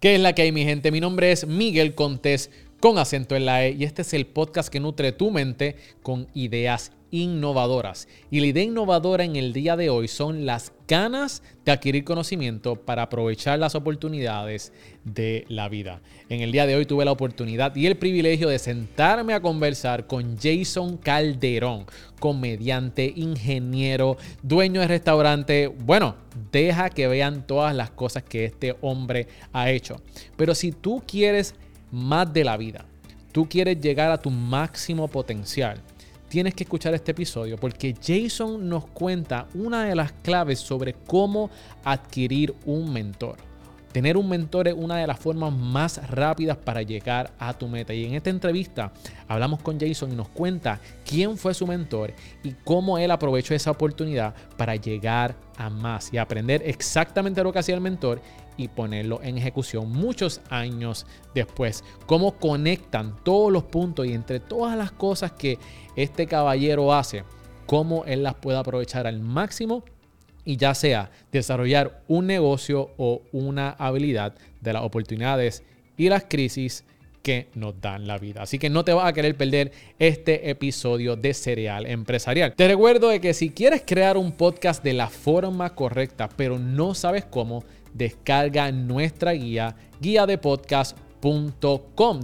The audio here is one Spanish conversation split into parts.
¿Qué es la que hay, mi gente? Mi nombre es Miguel Contés con acento en la E y este es el podcast que nutre tu mente con ideas innovadoras. Y la idea innovadora en el día de hoy son las ganas de adquirir conocimiento para aprovechar las oportunidades de la vida. En el día de hoy tuve la oportunidad y el privilegio de sentarme a conversar con Jason Calderón, comediante, ingeniero, dueño de restaurante. Bueno, deja que vean todas las cosas que este hombre ha hecho. Pero si tú quieres más de la vida, tú quieres llegar a tu máximo potencial, tienes que escuchar este episodio porque Jason nos cuenta una de las claves sobre cómo adquirir un mentor. Tener un mentor es una de las formas más rápidas para llegar a tu meta. Y en esta entrevista hablamos con Jason y nos cuenta quién fue su mentor y cómo él aprovechó esa oportunidad para llegar a más y aprender exactamente lo que hacía el mentor y ponerlo en ejecución muchos años después. Cómo conectan todos los puntos y entre todas las cosas que este caballero hace, cómo él las puede aprovechar al máximo y ya sea desarrollar un negocio o una habilidad de las oportunidades y las crisis que nos dan la vida. Así que no te vas a querer perder este episodio de Cereal Empresarial. Te recuerdo de que si quieres crear un podcast de la forma correcta, pero no sabes cómo, descarga nuestra guía, guía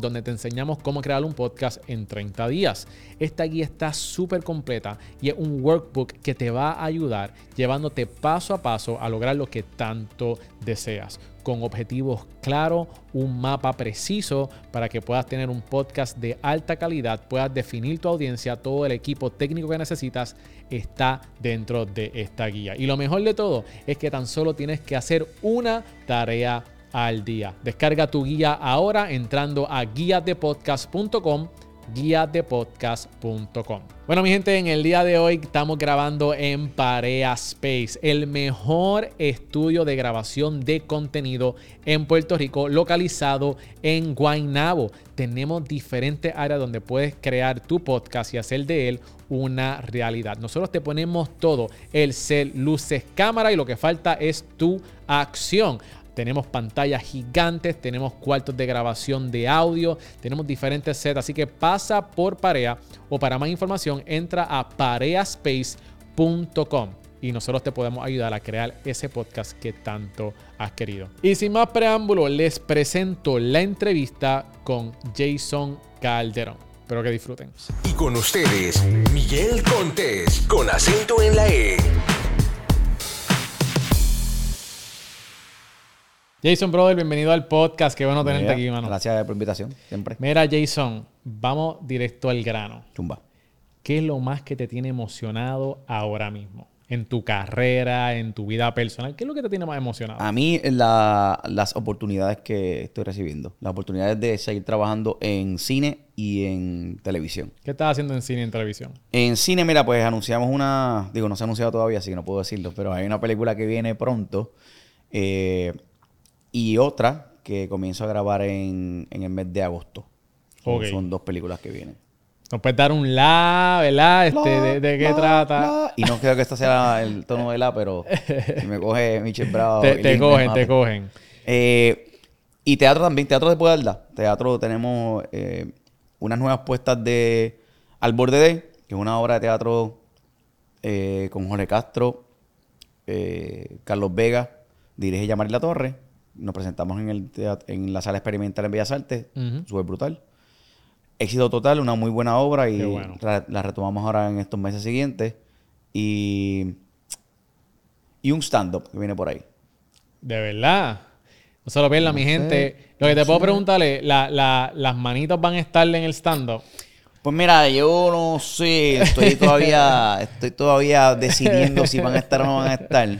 donde te enseñamos cómo crear un podcast en 30 días. Esta guía está súper completa y es un workbook que te va a ayudar llevándote paso a paso a lograr lo que tanto deseas con objetivos claros, un mapa preciso para que puedas tener un podcast de alta calidad, puedas definir tu audiencia, todo el equipo técnico que necesitas está dentro de esta guía. Y lo mejor de todo es que tan solo tienes que hacer una tarea al día. Descarga tu guía ahora entrando a guiadepodcast.com guiadepodcast.com. Bueno, mi gente, en el día de hoy estamos grabando en Parea Space, el mejor estudio de grabación de contenido en Puerto Rico, localizado en Guaynabo. Tenemos diferentes áreas donde puedes crear tu podcast y hacer de él una realidad. Nosotros te ponemos todo, el cel, luces, cámara y lo que falta es tu acción. Tenemos pantallas gigantes, tenemos cuartos de grabación de audio, tenemos diferentes sets, así que pasa por Parea o para más información entra a pareaspace.com y nosotros te podemos ayudar a crear ese podcast que tanto has querido. Y sin más preámbulo, les presento la entrevista con Jason Calderón. Espero que disfruten. Y con ustedes, Miguel Contés, con acento en la E. Jason, brother, bienvenido al podcast. Qué bueno tenerte aquí, mano. Gracias por la invitación, siempre. Mira, Jason, vamos directo al grano. Chumba. ¿Qué es lo más que te tiene emocionado ahora mismo? En tu carrera, en tu vida personal. ¿Qué es lo que te tiene más emocionado? A mí, la- las oportunidades que estoy recibiendo. Las oportunidades de seguir trabajando en cine y en televisión. ¿Qué estás haciendo en cine y en televisión? En cine, mira, pues anunciamos una... Digo, no se ha anunciado todavía, así que no puedo decirlo. Pero hay una película que viene pronto. eh, y otra que comienzo a grabar en, en el mes de agosto. Son- Ok. Son dos películas que vienen. Nos puedes dar un la, ¿verdad? Este, de, de qué La, trata? la. Y no creo que este sea el tono de la, pero si me coge Michelle Bravo. Te, cogen, te cogen. Eh, y teatro también, teatro de Puebla. Teatro tenemos eh, unas nuevas puestas de Al Borde de, que es una obra de teatro eh, con Jorge Castro, Carlos Vega, dirige Yamari La Torre. Nos presentamos en, el teat- en la sala experimental en Bellas Artes, súper brutal. Éxito total, una muy buena obra y bueno. la, la retomamos ahora en estos meses siguientes. Y, y un stand-up que viene por ahí. De verdad. No se lo pierdan, mi sé, gente. Lo que te puedo preguntarle, la- la- las manitos van a estar en el stand-up. Pues mira, yo no sé, estoy todavía, estoy todavía decidiendo si van a estar o no van a estar.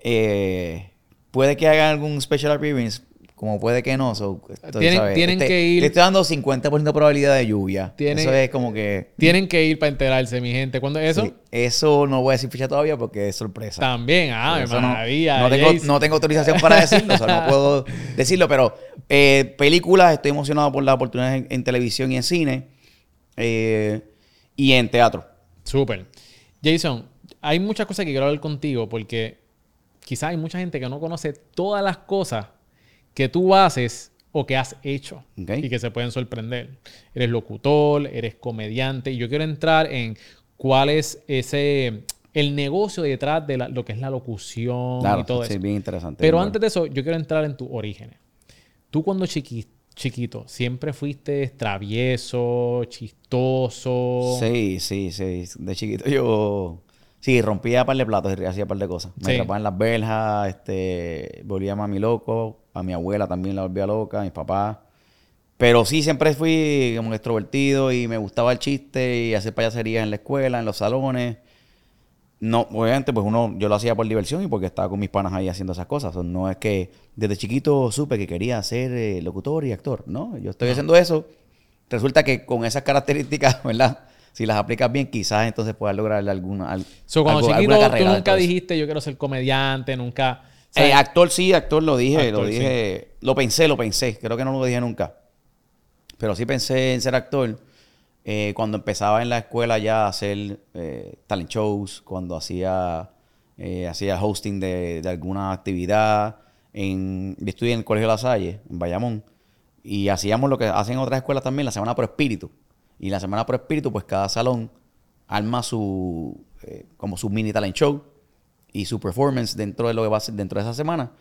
Eh, puede que hagan algún special appearance, como puede que no. so, estoy, Tienen- ¿sabes? tienen Este- que ir- Le estoy dando 50% de probabilidad de lluvia. Tienen- Eso es como que... Tienen que ir para enterarse, mi gente. ¿Cuándo es eso? sí, eso no voy a decir fecha todavía porque es sorpresa. También, ah, me no- maravilla. No, tengo, no tengo autorización para decirlo, o sea, no puedo decirlo, pero eh, películas, estoy emocionado por las oportunidades en, en televisión y en cine eh, y en teatro. Súper. Jason, hay muchas cosas que quiero hablar contigo porque quizás hay mucha gente que no conoce todas las cosas que tú haces o que has hecho y que se pueden sorprender. Eres locutor, eres comediante y yo quiero entrar en cuál es ese el negocio detrás de la- lo que es la locución Claro, y todo sí, eso. bien interesante. Pero bien antes de eso, yo quiero entrar en tus orígenes. Tú cuando chiqui- chiquito, siempre fuiste travieso, chistoso. Sí, sí, sí. De chiquito yo... Sí, rompía par de platos y hacía par de cosas. Me Sí. en las verjas, este, volvía a mami loco, a mi abuela también la volvía loca, a mis papás. Pero sí, siempre fui como extrovertido y me gustaba el chiste y hacer payaserías en la escuela, en los salones. No, obviamente, pues uno, yo lo hacía por diversión y porque estaba con mis panas ahí haciendo esas cosas. O no es que desde chiquito supe que quería ser eh, locutor y actor, ¿no? Yo estoy haciendo eso. Resulta que con esas características, ¿verdad? Si las aplicas bien, quizás entonces puedas lograr alguna, al- So, cuando algo- chiquito, alguna tú carrera nunca dijiste yo quiero ser comediante, nunca. Eh, actor sí, actor lo dije, Actor, lo dije, lo pensé, lo pensé, creo que no lo dije nunca. Pero sí pensé en ser actor eh, cuando empezaba en la escuela ya a hacer eh, talent shows, cuando hacía, hacía hosting de, de alguna actividad. En, yo estudié en el Colegio La Salle, en Bayamón, y hacíamos lo que hacen otras escuelas también, la Semana por Espíritu. Y la Semana por Espíritu, pues cada salón arma su, como su mini talent show y su performance dentro de lo que va a ser dentro de esa semana.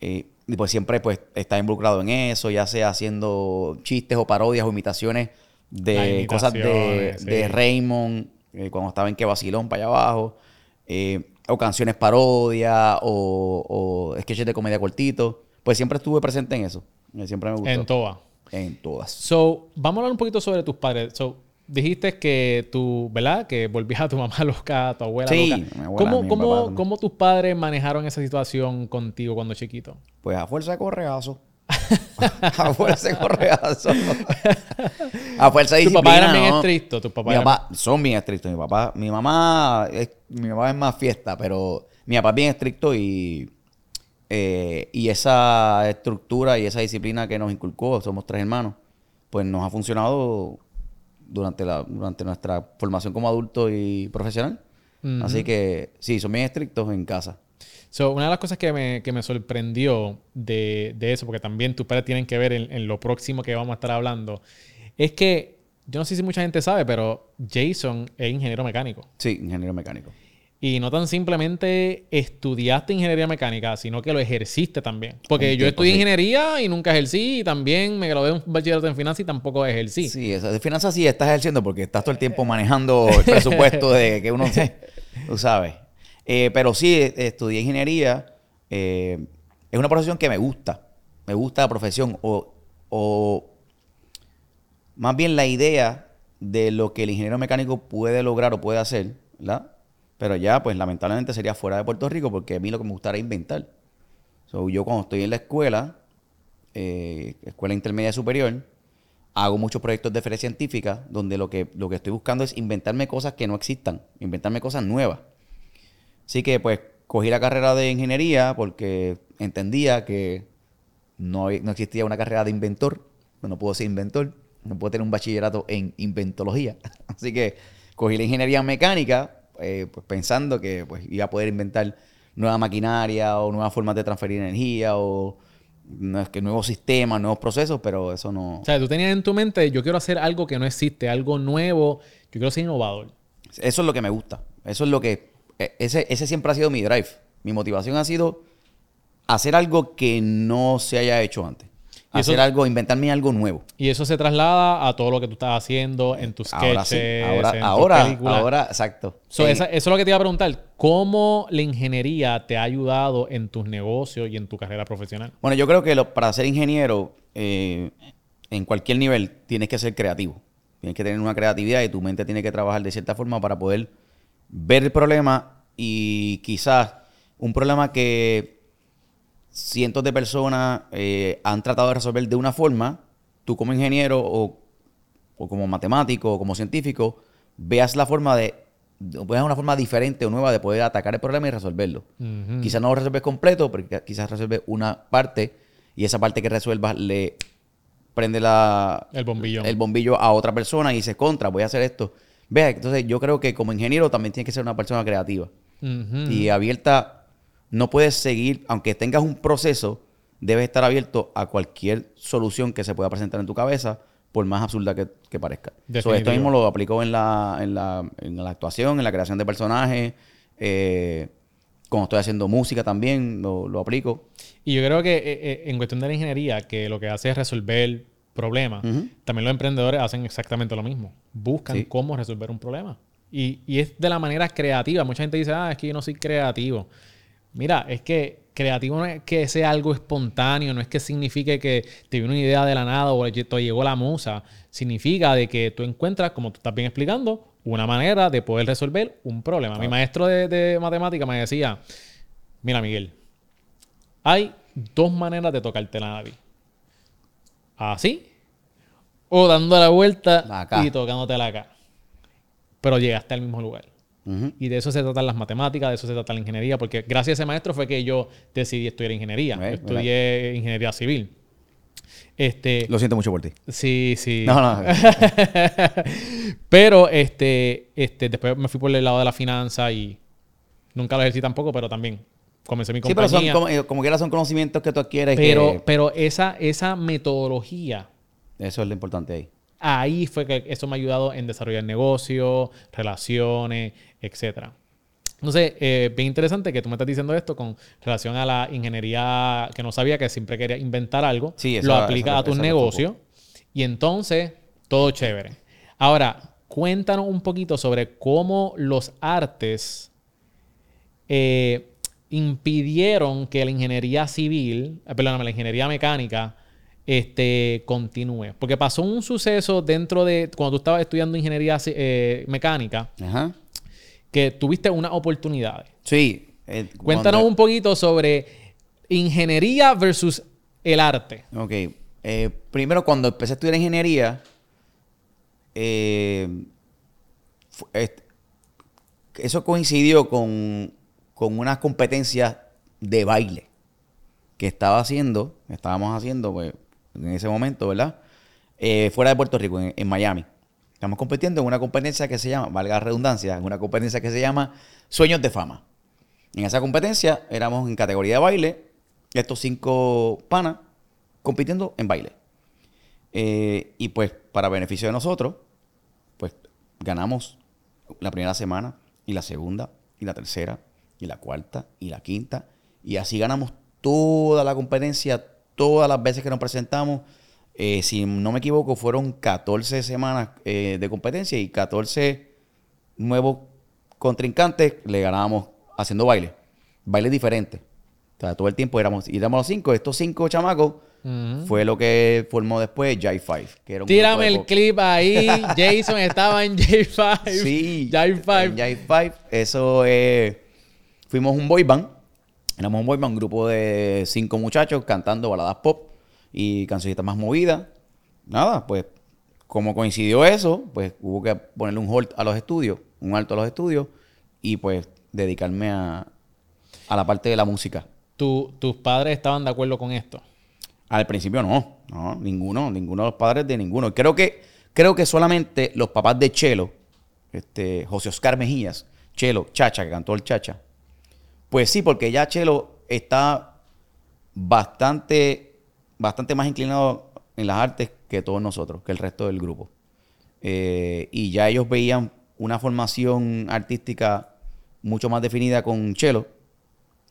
Eh, y pues siempre pues está involucrado en eso, ya sea haciendo chistes o parodias o imitaciones de cosas de, imitaciones, de sí. Raymond, eh, cuando estaba en Que Vacilón para allá abajo, eh, o canciones parodias, o, o sketches de comedia cortitos. Pues siempre estuve presente en eso. Eh, Siempre me gustó. en toa. En todas. So, vamos a hablar un poquito sobre tus padres. So, dijiste que tú, ¿verdad? Que volvías a tu mamá loca, a tu abuela Sí, loca. mi abuela, ¿Cómo, mi cómo- papá cómo tus padres manejaron esa situación contigo cuando chiquito? Pues a fuerza de correazo. a fuerza de correazo. a fuerza de Tus papás eran disciplina, bien ¿no? estrictos. Tus papás Mi eran- papá son bien estrictos. Mi papá, mi mamá, es, mi mamá es más fiesta, pero mi papá es bien estricto y, eh, y esa estructura y esa disciplina que nos inculcó, somos tres hermanos, pues nos ha funcionado durante, la, durante nuestra formación como adulto y profesional. Ujú. Así que sí, son bien estrictos en casa. So, una de las cosas que me, que me sorprendió de, de eso, porque también tus padres tienen que ver en, en lo próximo que vamos a estar hablando, es que yo no sé si mucha gente sabe, pero Jason es ingeniero mecánico. Sí, ingeniero mecánico. Y no tan simplemente estudiaste ingeniería mecánica, sino que lo ejerciste también. Porque Un yo estudié sí. ingeniería y nunca ejercí. Y también me gradué un bachillerato en finanzas y tampoco ejercí. Sí, eso de finanzas sí estás ejerciendo porque estás todo el tiempo manejando el presupuesto de que uno, tú sabes. Eh, pero sí, eh, estudié ingeniería. eh, es una profesión que me gusta. Me gusta la profesión. O, o más bien la idea de lo que el ingeniero mecánico puede lograr o puede hacer, ¿verdad? Pero ya, pues lamentablemente sería fuera de Puerto Rico porque a mí lo que me gustaría inventar. So, yo cuando estoy en la escuela, eh, escuela intermedia superior, hago muchos proyectos de feria científica donde lo que, lo que estoy buscando es inventarme cosas que no existan, inventarme cosas nuevas. Así que pues cogí la carrera de ingeniería porque entendía que no, no existía una carrera de inventor, no puedo ser inventor, no puedo tener un bachillerato en inventología. Así que cogí la ingeniería mecánica eh, pues pensando que pues, iba a poder inventar nueva maquinaria o nuevas formas de transferir energía o no es que nuevos sistemas, nuevos procesos, pero eso no... O sea, tú tenías en tu mente, yo quiero hacer algo que no existe, algo nuevo, yo quiero ser innovador. Eso es lo que me gusta. Eso es lo que... e- Ese, ese siempre ha sido mi drive. Mi motivación ha sido hacer algo que no se haya hecho antes. Eso- Hacer algo, inventarme algo nuevo. Y eso se traslada a todo lo que tú estás haciendo en tus sketches, Ahora sí. en Ahora, tus ahora, películas. ahora, exacto. So, esa- eso es lo que te iba a preguntar. ¿Cómo la ingeniería te ha ayudado en tus negocios y en tu carrera profesional? Bueno, yo creo que lo- para ser ingeniero, eh, en cualquier nivel, tienes que ser creativo. Tienes que tener una creatividad y tu mente tiene que trabajar de cierta forma para poder ver el problema y quizás un problema que cientos de personas eh, han tratado de resolver de una forma, tú como ingeniero o, o como matemático o como científico, veas la forma de, veas una forma diferente o nueva de poder atacar el problema y resolverlo. Quizás no lo resuelves completo, pero qui- quizás resuelves una parte y esa parte que resuelvas le prende la, El bombillo. el bombillo a otra persona y dice, contra, voy a hacer esto. Vea, entonces yo creo que como ingeniero también tienes que ser una persona creativa y abierta. No puedes seguir, aunque tengas un proceso debes estar abierto a cualquier solución que se pueda presentar en tu cabeza, por más absurda que, que parezca. So, esto mismo lo aplicó en la, en, la, en la actuación, en la creación de personajes. Eh, cuando estoy haciendo música también, lo, lo aplico. Y yo creo que eh, eh, en cuestión de la ingeniería, que lo que hace es resolver problemas, también los emprendedores hacen exactamente lo mismo. Buscan Sí. cómo resolver un problema. Y, y es de la manera creativa. Mucha gente dice, ah, es que yo no soy creativo. Mira, es que creativo no es que sea algo espontáneo, no es que signifique que te viene una idea de la nada o te llegó la musa. Significa de que tú encuentras, como tú estás bien explicando, una manera de poder resolver un problema. Mi maestro de, de matemática me decía, mira Miguel, hay dos maneras de tocarte la nariz. Así o dando la vuelta y tocándotela acá. Pero llegaste al mismo lugar. Y de eso se tratan las matemáticas, de eso se trata la ingeniería, porque gracias a ese maestro fue que yo decidí estudiar ingeniería. Yo estudié ingeniería civil. Este, Lo siento mucho por ti. sí, sí. No, no. pero este, este, después me fui por el lado de la finanza y nunca lo ejercí tampoco, pero también comencé mi Sí, pero son compañía. como, eh, como quiera son conocimientos que tú adquieres. pero, que pero esa, esa metodología eso es lo importante ahí. ahí fue que eso me ha ayudado en desarrollar negocios, relaciones, etcétera. Entonces, eh, bien interesante que tú me estás diciendo esto con relación a la ingeniería que no sabía que siempre quería inventar algo. Sí, esa- lo aplicas esa- a tus negocios y entonces todo chévere. Ahora, cuéntanos un poquito sobre cómo los artes eh, impidieron que la ingeniería civil, eh, perdóname, la ingeniería mecánica este, continúe. Porque pasó un suceso dentro de, cuando tú estabas estudiando ingeniería eh, mecánica, Ajá. Que tuviste unas oportunidades. Sí. eh, Cuéntanos cuando- un poquito sobre ingeniería versus el arte. Ok. Eh, primero, cuando empecé a estudiar ingeniería, eh, est- eso coincidió con, con unas competencias de baile que estaba haciendo, estábamos haciendo pues, en ese momento, ¿verdad? Eh, fuera de Puerto Rico, en, en Miami. Estamos compitiendo en una competencia que se llama, valga la redundancia, en una competencia que se llama Sueños de Fama. En esa competencia éramos en categoría de baile, estos cinco panas compitiendo en baile. Eh, y pues, para beneficio de nosotros, pues ganamos la primera semana, y la segunda, y la tercera, y la cuarta, y la quinta. Y así ganamos toda la competencia, todas las veces que nos presentamos. Eh, si no me equivoco, fueron 14 semanas eh, de competencia y 14 nuevos contrincantes le ganábamos haciendo baile. Baile diferente. O sea, todo el tiempo éramos, éramos los cinco. Estos cinco chamacos fue lo que formó después Jive Five. Que era un Tírame el clip ahí. Jason estaba en J5. Sí, Jive en Five. Jive Five. Eso eh, fuimos un boy band. Éramos un boy band, un grupo de cinco muchachos cantando baladas pop y cancioncitas más movidas. Nada, pues como coincidió eso, pues hubo que ponerle un hold a los estudios, un alto a los estudios y pues dedicarme a, a la parte de la música. Tu- ¿Tus padres estaban de acuerdo con esto? Al principio no, no, ninguno, ninguno de los padres de ninguno. Creo que, creo que solamente los papás de Chelo, este, José Oscar Mejías, Chelo, Chacha, que cantó el Chacha. Pues sí, porque ya Chelo está bastante, bastante más inclinado en las artes que todos nosotros, que el resto del grupo. Eh, y ya ellos veían una formación artística mucho más definida con Chelo,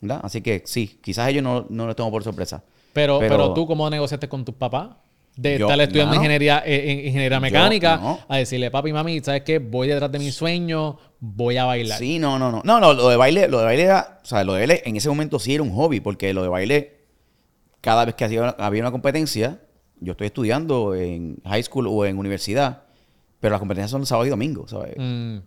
¿verdad? Así que sí, quizás ellos no, no lo tomo por sorpresa. Pero, pero, Pero- tú, ¿cómo negociaste con tus papás? De Yo, estar estudiando ingeniería, eh, en- ingeniería Yo, mecánica, no. a decirle, papi, mami, ¿sabes qué? Voy detrás de mi sueño, voy a bailar. Sí, no, no, no. No, no, lo de baile, lo de baile era, o sea, lo de baile en ese momento sí era un hobby, porque lo de baile, cada vez que hacía- había una competencia, yo estoy estudiando en high school o en universidad, pero las competencias son sábado y domingo, ¿sabes? Mm,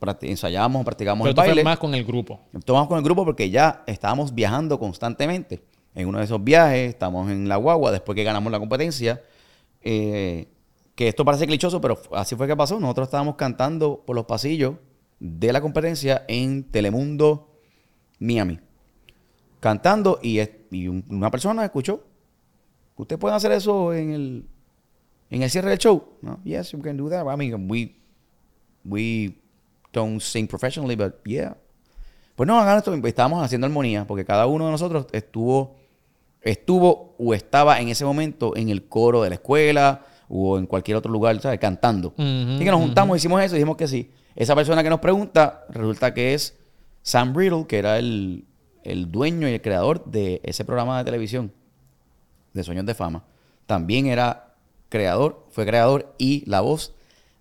Practi- ensayábamos, practicábamos pero el tú fue baile. más con el grupo. Tomamos con el grupo porque ya estábamos viajando constantemente. En uno de esos viajes, estamos en la guagua, después que ganamos la competencia. eh, que esto parece clichoso, pero así fue que pasó. Nosotros estábamos cantando por los pasillos de la competencia en Telemundo, Miami. Cantando y, es- y un- una persona escuchó. ¿Usted puede hacer eso en el, en el cierre del show? No, yes, you can do that. I mean, we, we don't sing professionally, but yeah. Pues no, hagan esto. Estábamos haciendo armonía, porque cada uno de nosotros estuvo estuvo o estaba en ese momento en el coro de la escuela o en cualquier otro lugar, ¿sabes? Cantando. Ujú, Así que nos juntamos, hicimos eso y dijimos que sí. Esa persona que nos pregunta resulta que es Sam Riddle, que era el, el dueño y el creador de ese programa de televisión de Sueños de Fama. También era creador, fue creador y la voz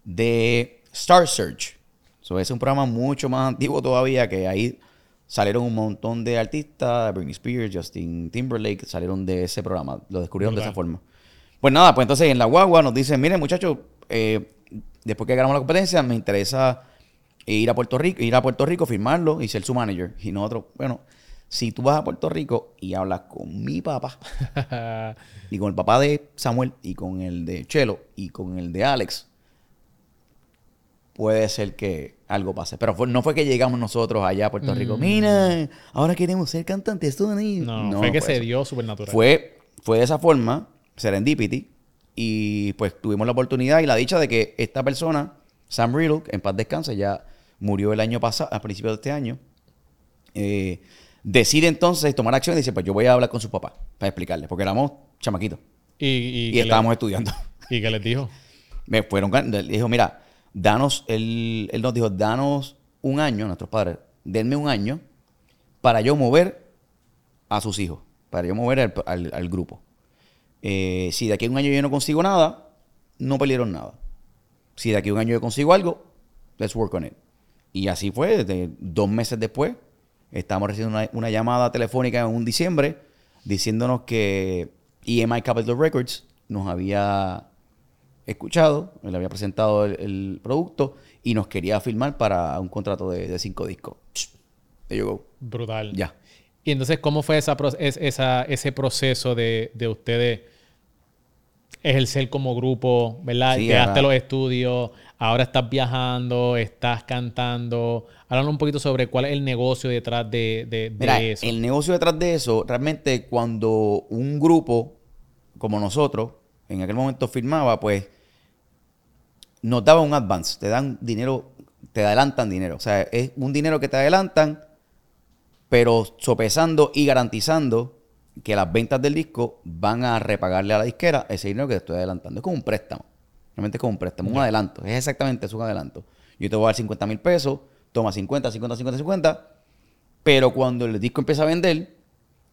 de Star Search. So, es un programa mucho más antiguo todavía que ahí salieron un montón de artistas, Britney Spears, Justin Timberlake, salieron de ese programa, lo descubrieron de esa forma. Pues nada, pues entonces en la guagua nos dicen, miren muchachos, eh, después que ganamos la competencia, me interesa ir a Puerto Rico, ir a Puerto Rico, firmarlo y ser su manager. Y nosotros, bueno, si tú vas a Puerto Rico y hablas con mi papá, y con el papá de Samuel, y con el de Chelo, y con el de Alex, puede ser que algo pase. Pero fue- no fue que llegamos nosotros allá a Puerto Rico, mira, ahora queremos ser cantantes. tú, ni-". no, fue que se dio supernatural. Fue, fue de esa forma, Serendipity, y pues tuvimos la oportunidad y la dicha de que esta persona, Sam Riddle, en paz descanse, ya murió el año pasado, a principios de este año, eh, decide entonces tomar acción y dice, pues yo voy a hablar con su papá para explicarle, porque éramos chamaquitos y, y, estábamos le- estudiando. y que les dijo. Me fueron, le dijo, mira, danos, él, él nos dijo, danos un año, nuestros padres, denme un año para yo mover a sus hijos, para yo mover al, al- al grupo. Eh, si de aquí a un año yo no consigo nada, no perdieron nada. Si de aquí a un año yo consigo algo, let's work on it. Y así fue, desde dos meses después, estábamos recibiendo una, una llamada telefónica en un diciembre diciéndonos que EMI Capital Records nos había escuchado, le había presentado el, el producto y nos quería firmar para un contrato de, de cinco discos. There you go. Brutal. Ya. Y entonces, ¿cómo fue esa, esa- ese proceso de, de ustedes ejercer como grupo, ¿verdad? Sí, Llegaste a los estudios, ahora estás viajando, estás cantando. Háblanos un poquito sobre cuál es el negocio detrás de, de- de Mira, eso. el negocio detrás de eso, realmente cuando un grupo como nosotros, en aquel momento firmaba, pues nos daba un advance, te dan dinero, te adelantan dinero. O sea, es un dinero que te adelantan, pero sopesando y garantizando que las ventas del disco van a repagarle a la disquera ese dinero que te estoy adelantando. Es como un préstamo. Realmente es como un préstamo, un adelanto. Es exactamente eso, un adelanto. Yo te voy a dar 50 mil pesos, toma 50, 50, 50, 50. Pero cuando el disco empieza a vender,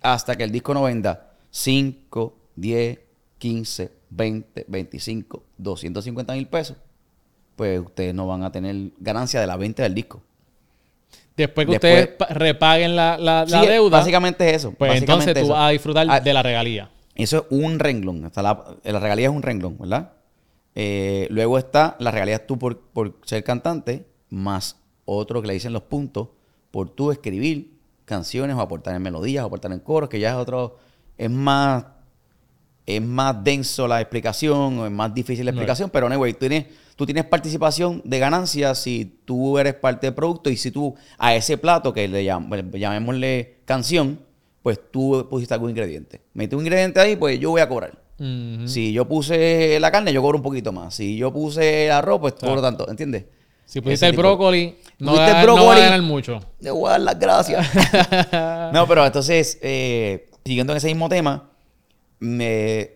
hasta que el disco no venda 5, 10, 15, 20, 25, 250 mil pesos, pues ustedes no van a tener ganancia de la venta del disco. Después que después- ustedes pa- repaguen la, la- la Sí, deuda, Básicamente es eso. pues básicamente entonces tú eso. vas a disfrutar Ah, de la regalía. Eso es un renglón. Está la, la regalía es un renglón, ¿verdad? Eh, luego está la regalía tú por, por ser cantante, más otro que le dicen los puntos por tú escribir canciones o aportar en melodías o aportar en coros, que ya es otro, es más, es más denso la explicación o es más difícil la explicación, pero anyway, tú tienes, tú tienes participación de ganancias si tú eres parte del producto y si tú a ese plato que le llam- llamémosle canción, pues tú pusiste algún ingrediente. Metí un ingrediente ahí, pues yo voy a cobrar. Si yo puse la carne, yo cobro un poquito más. Si yo puse arroz, pues Claro. cobro tanto, ¿entiendes? Si pusiste el brócoli, no, va, el no va a brócoli. ganar mucho. Le voy a dar las gracias. no, pero entonces, eh, siguiendo en ese mismo tema, me,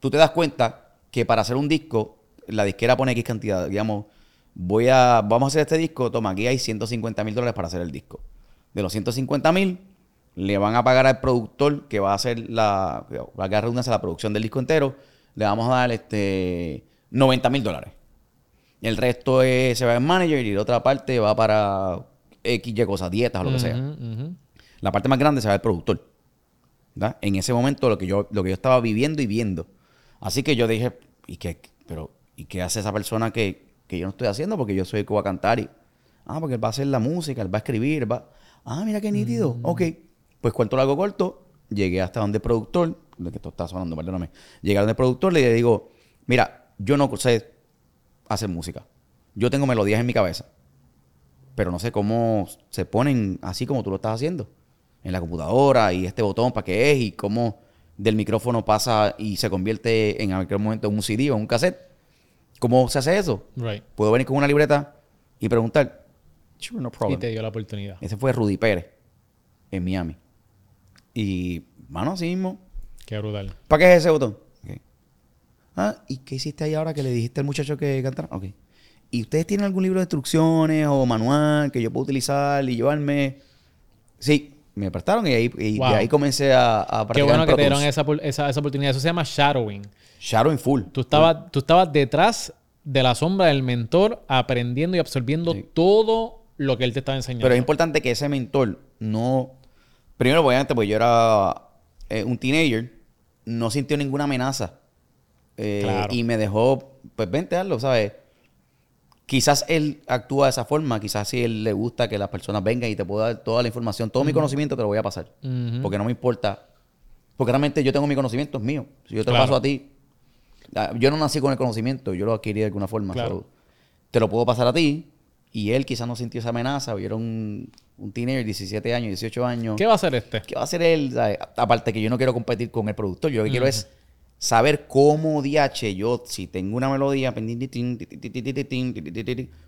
tú te das cuenta que para hacer un disco, la disquera pone X cantidad. Digamos, voy a, vamos a hacer este disco, toma, aquí hay 150 mil dólares para hacer el disco. De los 150 mil, le van a pagar al productor que va a hacer la, va a redundancia, la producción del disco entero, le vamos a dar este 90 mil dólares. El resto es- se va en manager y la otra parte va para X y cosas, dietas o lo que sea. La parte más grande se va al productor. ¿verdad? En ese momento lo que yo, lo que yo estaba viviendo y viendo. Así que yo dije, ¿y qué, pero, ¿y qué hace esa persona que, que yo no estoy haciendo? Porque yo soy el que va a cantar y. Ah, porque él va a hacer la música, él va a escribir, va. Ah, mira qué nítido. Ok. Pues cuento largo corto, llegué hasta donde el productor, de que esto está sonando, perdóname. Llegué a donde el productor le digo, mira, yo no sé hacer música. Yo tengo melodías en mi cabeza pero no sé cómo se ponen así como tú lo estás haciendo en la computadora y este botón para qué es y cómo del micrófono pasa y se convierte en aquel momento en un CD o en un cassette. ¿Cómo se hace eso? Right. Puedo venir con una libreta y preguntar. Sure, no Y problem. te dio la oportunidad. Ese fue Rudy Pérez en Miami. Y Mano, así mismo. Qué brutal. ¿Para qué es ese botón? Ah, ¿y qué hiciste ahí ahora que le dijiste al muchacho que cantara? Ok. ¿Y ustedes tienen algún libro de instrucciones o manual que yo pueda utilizar y llevarme? Sí, me prestaron y ahí, y Wow. ahí comencé a, a Qué practicar bueno en que te dieron esa, esa, esa oportunidad. Eso se llama shadowing. Shadow in full. Tú estabas, tú estabas detrás de la sombra del mentor aprendiendo y absorbiendo Sí. todo lo que él te estaba enseñando. Pero es importante que ese mentor no... Primero, obviamente, pues yo era eh, un teenager, no sintió ninguna amenaza. Eh, Claro. Y me dejó, pues vente, hazlo, ¿sabes? Quizás él actúa de esa forma, quizás si él le gusta que las personas vengan y te pueda dar toda la información, todo mi conocimiento te lo voy a pasar. Porque no me importa. Porque realmente yo tengo mi conocimiento, es mío. Si yo te Claro. lo paso a ti, ah, yo no nací con el conocimiento, yo lo adquirí de alguna forma. Claro. te lo puedo pasar a ti y él quizás no sintió esa amenaza, vieron un, un teenager, 17 años, 18 años. ¿Qué va a hacer este? ¿Qué va a hacer él? Aparte que yo no quiero competir con el productor, yo lo que quiero es saber cómo DH yo, si tengo una melodía,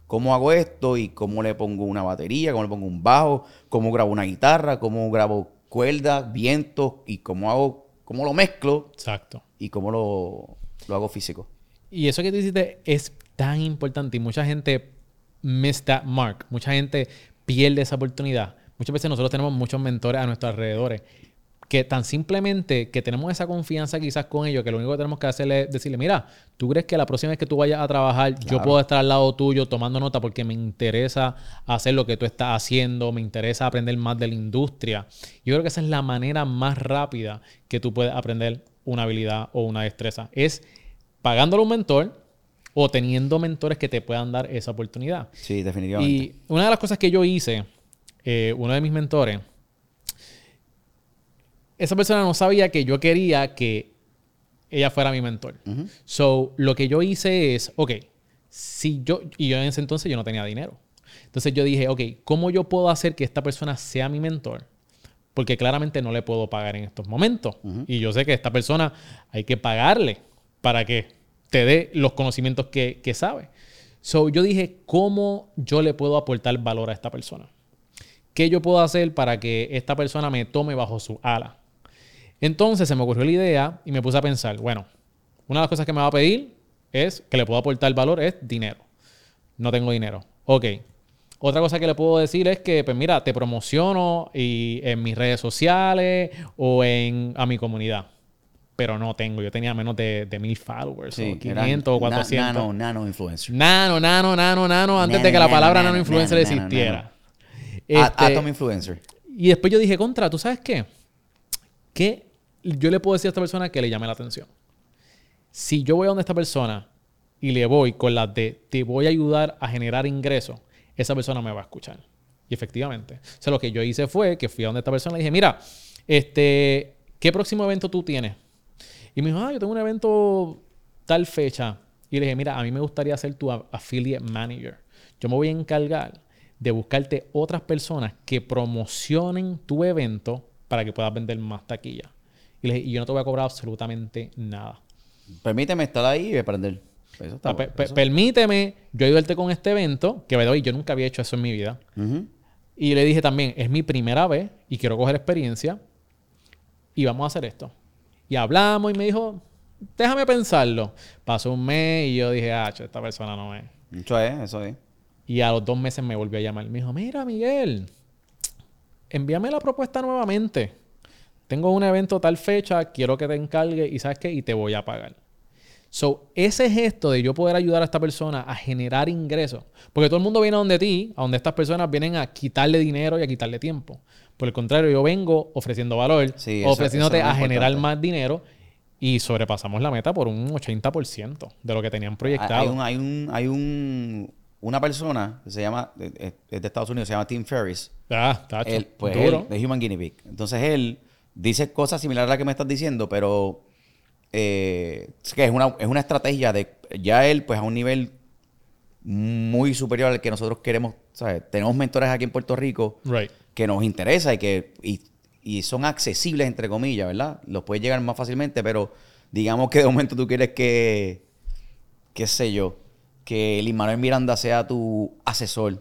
cómo hago esto y cómo le pongo una batería, cómo le pongo un bajo, cómo grabo una guitarra, cómo grabo cuerdas, vientos y cómo hago, cómo lo mezclo. Exacto. Y cómo lo, lo hago físico. Y eso que tú hiciste es tan importante y mucha gente miss that mark. Mucha gente pierde esa oportunidad. Muchas veces nosotros tenemos muchos mentores a nuestros alrededores que tan simplemente que tenemos esa confianza quizás con ellos que lo único que tenemos que hacer es decirle, mira, ¿tú crees que la próxima vez que tú vayas a trabajar yo puedo estar al lado tuyo tomando nota porque me interesa hacer lo que tú estás haciendo, me interesa aprender más de la industria? Yo creo que esa es la manera más rápida que tú puedes aprender una habilidad o una destreza. Es pagándole a un mentor o teniendo mentores que te puedan dar esa oportunidad. Sí, definitivamente. Y una de las cosas que yo hice, eh, uno de mis mentores, esa persona no sabía que yo quería que ella fuera mi mentor. So, lo que yo hice es, ok, si yo, y yo en ese entonces yo no tenía dinero. Entonces yo dije, ok, ¿cómo yo puedo hacer que esta persona sea mi mentor? Porque claramente no le puedo pagar en estos momentos. Y yo sé que esta persona hay que pagarle para que te dé los conocimientos que, que sabe. So, yo dije, ¿cómo yo le puedo aportar valor a esta persona? ¿Qué yo puedo hacer para que esta persona me tome bajo su ala? Entonces se me ocurrió la idea y me puse a pensar, bueno, una de las cosas que me va a pedir es que le puedo aportar valor es dinero. No tengo dinero. Ok. Otra cosa que le puedo decir es que, pues mira, te promociono y en mis redes sociales o en a mi comunidad. Pero no tengo. Yo tenía menos de, de mil followers Sí, o eran 500 o na- 400. Nano, nano influencer. Nano, nano, nano, nano, antes Nano, de que la palabra nano, nano influencer existiera. Este, Atom influencer. y después yo dije, contra, ¿tú sabes qué? Que yo le puedo decir a esta persona que le llame la atención. Si yo voy a donde esta persona y le voy con la de te voy a ayudar a generar ingresos, esa persona me va a escuchar. Y efectivamente. O sea, lo que yo hice fue que fui a donde esta persona y le dije, mira, este, ¿qué próximo evento tú tienes? Y me dijo, ah, yo tengo un evento tal fecha. Y le dije, mira, a mí me gustaría ser tu affiliate manager. Yo me voy a encargar de buscarte otras personas que promocionen tu evento para que puedas vender más taquilla. Y le dije, y yo no te voy a cobrar absolutamente nada. Permíteme estar ahí y aprender. Eso está Ah, bueno, eso- permíteme yo ayudarte con este evento, que way, yo nunca había hecho eso en mi vida. Y le dije también, es mi primera vez y quiero coger experiencia y vamos a hacer esto. Y hablamos y me dijo, déjame pensarlo. Pasó un mes y yo dije, ah, esta persona no es. Eso es, eso es. Y a los dos meses me volvió a llamar. Me dijo, mira, Miguel, envíame la propuesta nuevamente. Tengo un evento tal fecha, quiero que te encargue y sabes qué, y te voy a pagar. So, ese gesto de yo poder ayudar a esta persona a generar ingresos, porque todo el mundo viene a donde ti, a donde estas personas vienen a quitarle dinero y a quitarle tiempo. Por el contrario, yo vengo ofreciendo valor, Sí, eso- ofreciéndote eso a generar importante. más dinero y sobrepasamos la meta por un 80% de lo que tenían proyectado. Hay un, hay un, hay un, una persona que se llama, es es de Estados Unidos, se llama Tim Ferriss. Ah, tacho, Él, pues duro. él, de Human Guinea Pig. Entonces él dice cosas similares a las que me estás diciendo, pero eh, es que es una, es una estrategia de ya él, pues a un nivel muy superior al que nosotros queremos, ¿sabes? Tenemos mentores aquí en Puerto Rico Right. que nos interesa y que y, y son accesibles, entre comillas, ¿verdad? Los puedes llegar más fácilmente, pero digamos que de momento tú quieres que, qué sé yo, que Lin Manuel Miranda sea tu asesor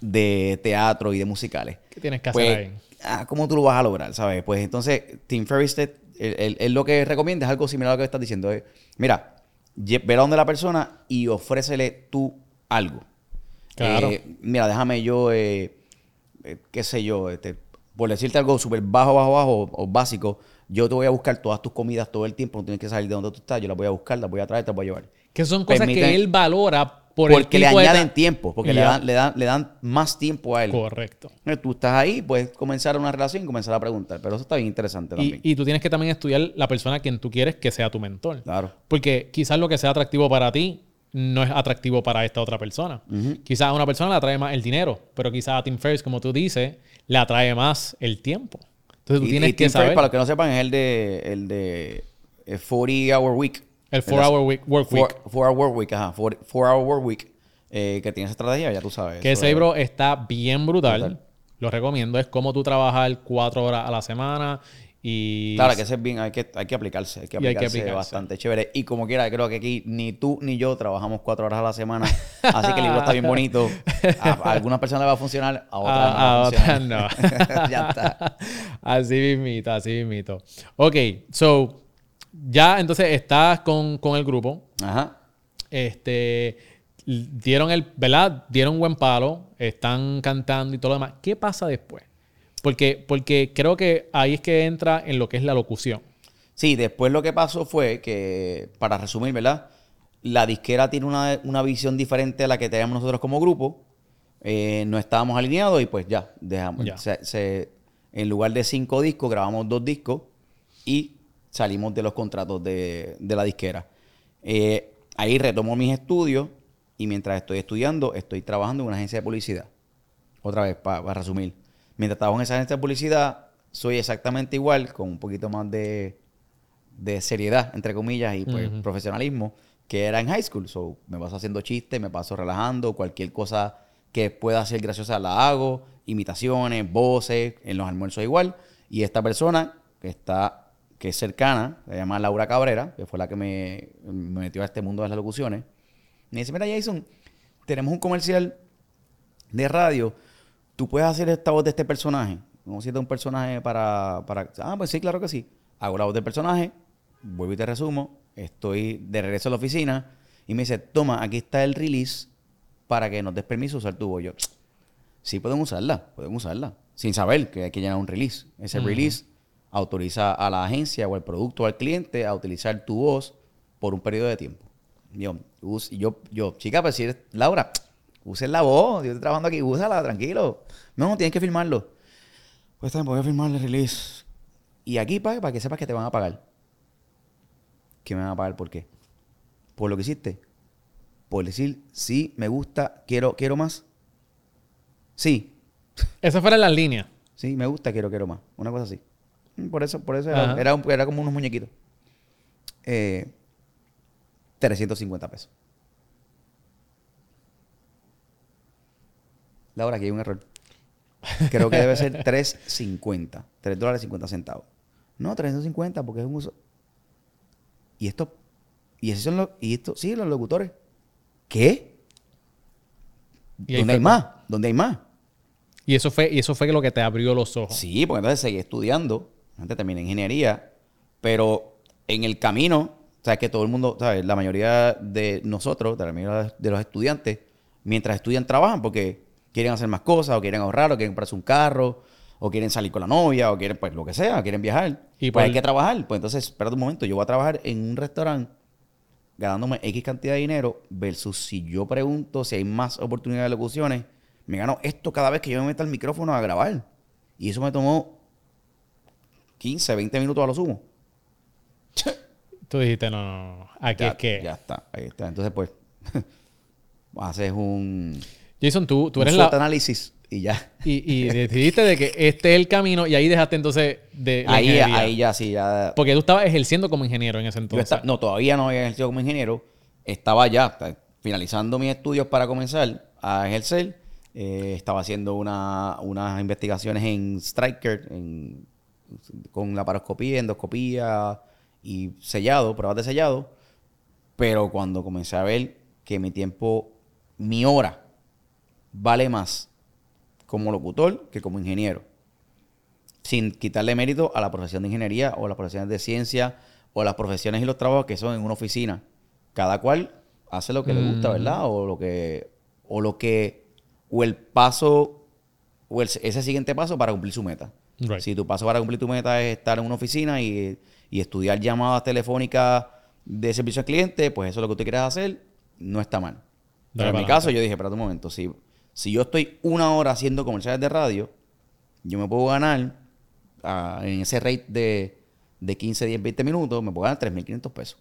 de teatro y de musicales. ¿Qué tienes que Pues, hacer ahí? ah, ¿cómo tú lo vas a lograr? ¿Sabes? Pues entonces, Tim Ferriss, él, él- él lo que recomienda es algo similar a lo que estás diciendo. mira, ve a donde la persona y ofrécele tú algo. Claro. Eh, mira, déjame yo, eh, eh, qué sé yo, este, por decirte algo súper bajo, bajo, bajo o, o básico, yo te voy a buscar todas tus comidas todo el tiempo, no tienes que salir de donde tú estás, yo las voy a buscar, las voy a traer, te las voy a llevar. Que son cosas que él valora por porque le añaden tiempo, porque Y le dan, le, dan, le dan más tiempo a él. Correcto. Eh, Tú estás ahí, puedes comenzar una relación y comenzar a preguntar, pero eso está bien interesante Y, también. y tú tienes que también estudiar la persona a quien tú quieres que sea tu mentor. Claro. Porque quizás lo que sea atractivo para ti no es atractivo para esta otra persona. Quizás a una persona le atrae más el dinero, pero quizás a Tim Ferriss, como tú dices, le atrae más el tiempo. Entonces tú Y- tienes y que Tim Ferriss, saber. para los que no sepan, es el de, el de eh, 40 Hour Week. El 4-hour week- work week. 4 Hour Work Week, ajá. 4 Hour Work Week. eh, que tiene esa estrategia, ya tú sabes. Que ese es- libro está bien brutal. Brutal. Lo recomiendo. Es cómo tú trabajar cuatro horas a la semana y... Claro, que ese es bien, hay que, hay que aplicarse, hay que Y hay que aplicarse, aplicarse. bastante chévere. Y como quiera, creo que aquí ni tú ni yo trabajamos cuatro horas a la semana, así que el libro está bien bonito. A, a algunas personas le va a funcionar, a otras A, no. a otras no. ya está. Así mismito, así mismito. Ok, so, ya entonces estás con, con el grupo. Ajá. Este, dieron el, ¿verdad? Dieron un buen palo, están cantando y todo lo demás. ¿Qué pasa después? Porque, porque creo que ahí es que entra en lo que es la locución. Sí, después lo que pasó fue que, para resumir, ¿verdad? La disquera tiene una, una visión diferente a la que tenemos nosotros como grupo. Eh, no estábamos alineados y pues ya, dejamos. Ya. se- se- en lugar de cinco discos, grabamos dos discos y salimos de los contratos de, de la disquera. Eh, ahí retomo mis estudios y mientras estoy estudiando, estoy trabajando en una agencia de publicidad. Otra vez, para resumir. Mientras trabajo en esa agencia de publicidad, soy exactamente igual, con un poquito más de, de seriedad, entre comillas, y pues profesionalismo, que era en high school. So, me paso haciendo chistes, me paso relajando, cualquier cosa que pueda ser graciosa la hago, imitaciones, voces, en los almuerzos igual. Y esta persona que está, que es cercana, se llama Laura Cabrera, que fue la que me, me metió a este mundo de las locuciones, me dice, mira Jason, tenemos un comercial de radio, tú puedes hacer esta voz de este personaje. Vamos a hacer un personaje para, para... Ah, pues sí, claro que sí. Hago la voz del personaje, vuelvo y te resumo, estoy de regreso a la oficina y me dice, toma, aquí está el release para que nos des permiso de usar tu voz. Yo, sí pueden usarla, pueden usarla, sin saber que hay que llenar un release. Ese release autoriza a la agencia o al producto o al cliente a utilizar tu voz por un periodo de tiempo. Yo, yo, yo chica, pues si eres Laura, usen la voz, yo estoy trabajando aquí, úsala, tranquilo. No, tienes que firmarlo. Pues también voy a firmar el release. Y aquí para, para que sepas que te van a pagar. ¿Qué me van a pagar por qué? Por lo que hiciste. Por decir, sí, me gusta, quiero, quiero más. Sí, Esas fueron las líneas. sí, me gusta, quiero, quiero más. Una cosa así. Mm, Por eso, por eso era, era, un- era como unos muñequitos. Eh, 350 pesos. Laura, aquí hay un error. Creo que debe ser 3.50. 3 dólares 50 centavos. No, 350 porque es un uso. Y esto, y esos son los, y esto, sí, los locutores. ¿Qué? ¿Dónde hay más? ¿Dónde hay más? Y eso fue, y eso fue lo que te abrió los ojos. Sí, porque entonces seguí estudiando. Antes terminé ingeniería. Pero en el camino, o sea, que todo el mundo, ¿sabes? La mayoría de nosotros, de la mayoría de los estudiantes, mientras estudian, trabajan porque quieren hacer más cosas, o quieren ahorrar, o quieren comprarse un carro, o quieren salir con la novia, o quieren, pues, lo que sea, quieren viajar. Y pues hay que trabajar. Pues entonces, espérate un momento, yo voy a trabajar en un restaurante ganándome X cantidad de dinero versus si yo pregunto si hay más oportunidades de locuciones, me gano esto cada vez que yo me meta el micrófono a grabar. Y eso me tomó 15, 20 minutos a lo sumo. Tú dijiste, no, no, no. Aquí ya, es que. ya está, ahí está. Entonces, pues, haces un, Jason, tú, tú un eres la. análisis y ya. Y, y decidiste de que este es el camino y ahí dejaste entonces de. la Ahí, ingeniería. ahí ya sí, ya. Porque tú estabas ejerciendo como ingeniero en ese entonces. no, todavía no había ejercido como ingeniero. Estaba ya está- finalizando mis estudios para comenzar a ejercer. Eh, estaba haciendo una- unas investigaciones en Striker, en- con laparoscopía, endoscopía y sellado, pruebas de sellado. Pero cuando comencé a ver que mi tiempo, mi hora, vale más como locutor que como ingeniero. sin quitarle mérito a la profesión de ingeniería o las profesiones de ciencia o las profesiones y los trabajos que son en una oficina. Cada cual hace lo que le gusta, Mm. ¿verdad? O lo que, o lo que, o el paso, o el- ese siguiente paso para cumplir su meta. Right. Si tu paso para cumplir tu meta es estar en una oficina y, y estudiar llamadas telefónicas de servicio al cliente, pues eso es lo que tú quieres hacer, no está mal. Pero en mi caso, yo dije, espérate un momento, si, si yo estoy una hora haciendo comerciales de radio, yo me puedo ganar ah, en ese rate de, de 15, 10, 20 minutos, me puedo ganar 3.500 pesos.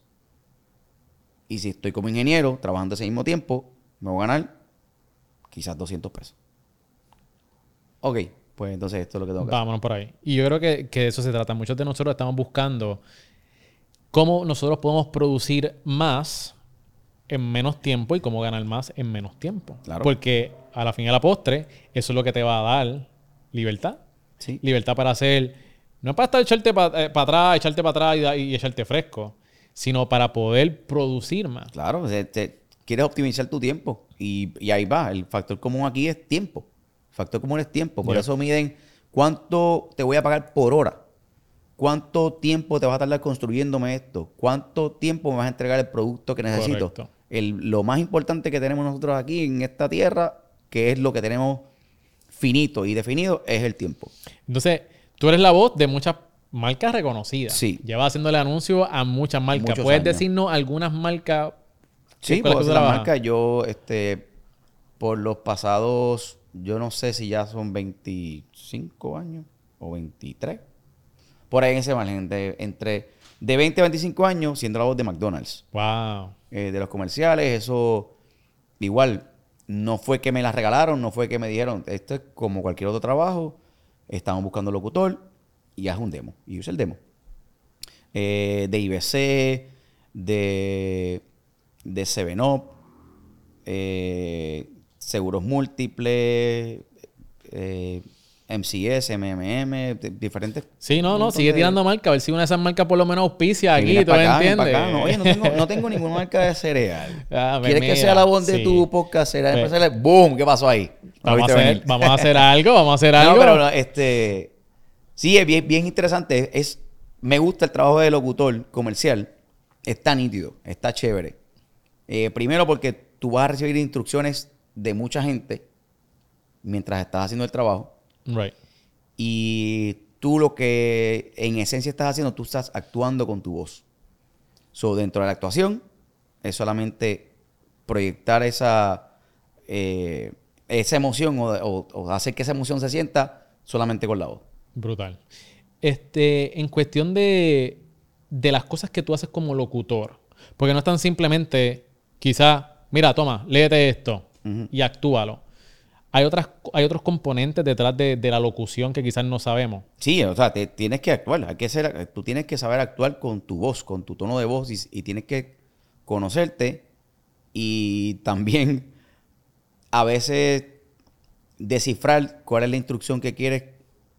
Y si estoy como ingeniero, trabajando ese mismo tiempo, me voy a ganar quizás 200 pesos. Ok, pues entonces esto es lo que tengo que hacer. Vámonos por ahí. Y yo creo que, que de eso se trata. Muchos de nosotros estamos buscando cómo nosotros podemos producir más en menos tiempo y cómo ganar más en menos tiempo. Claro. Porque a la fin y a la postre, eso es lo que te va a dar libertad. Sí. Libertad para hacer, no es para estar echarte para atrás, echarte para atrás y, echarte fresco, sino para poder producir más. Claro, te- quieres optimizar tu tiempo. Y, y ahí va. El factor común aquí es tiempo. Factor común es tiempo. Por eso miden cuánto te voy a pagar por hora. ¿Cuánto tiempo te vas a tardar construyéndome esto? ¿Cuánto tiempo me vas a entregar el producto que necesito? El- lo más importante que tenemos nosotros aquí en esta tierra, que es lo que tenemos finito y definido, es el tiempo. Entonces, tú eres la voz de muchas marcas reconocidas. Sí. Llevas haciéndole anuncio a muchas marcas. Muchos ¿Puedes años. decirnos algunas marcas? Sí, con las puedo que tú decir la trabajas? marca. Yo, este, por los pasados, yo no sé si ya son 25 años o 23. Por ahí en ese margen, de- entre de 20 a 25 años siendo la voz de McDonald's. Wow. Eh, de los comerciales, eso igual, no fue que me la regalaron, no fue que me dijeron, esto es como cualquier otro trabajo, estamos buscando locutor y haz un demo. Y usé el demo. Eh, de IBC, de, de 7up, eh, seguros múltiples, eh, MCS, MMM, diferentes. Sí, no, no, sigue de- tirando marca. A ver si una de esas marcas por lo menos auspicia aquí, ¿tú me entiendes? No, oye, no tengo, no tengo ninguna marca de cereal. Ah, pues ¿Quieres que sea la voz de tu podcast? Cereal Pues-? ¡Boom! ¿Qué pasó ahí? Vamos a, hacer, vamos a hacer algo, vamos a hacer algo. No, pero no, este. Sí, es bien, bien interesante. Es, me gusta el trabajo de locutor comercial. Está nítido, está chévere. Eh, primero porque tú vas a recibir instrucciones de mucha gente mientras estás haciendo el trabajo. Right. Y tú lo que en esencia estás haciendo, tú estás actuando con tu voz. So, dentro de la actuación, es solamente proyectar esa, eh, esa emoción o, o- o hacer que esa emoción se sienta solamente con la voz. Brutal. Este, en cuestión de, de las cosas que tú haces como locutor, porque no es tan simplemente, quizá, mira, toma, léete esto Y actúalo. Hay, otras, hay otros componentes detrás de, de la locución que quizás no sabemos. Sí, o sea, te, tienes que actuar. Hay que ser, tú tienes que saber actuar con tu voz, con tu tono de voz y, y tienes que conocerte y también a veces descifrar cuál es la instrucción que quieres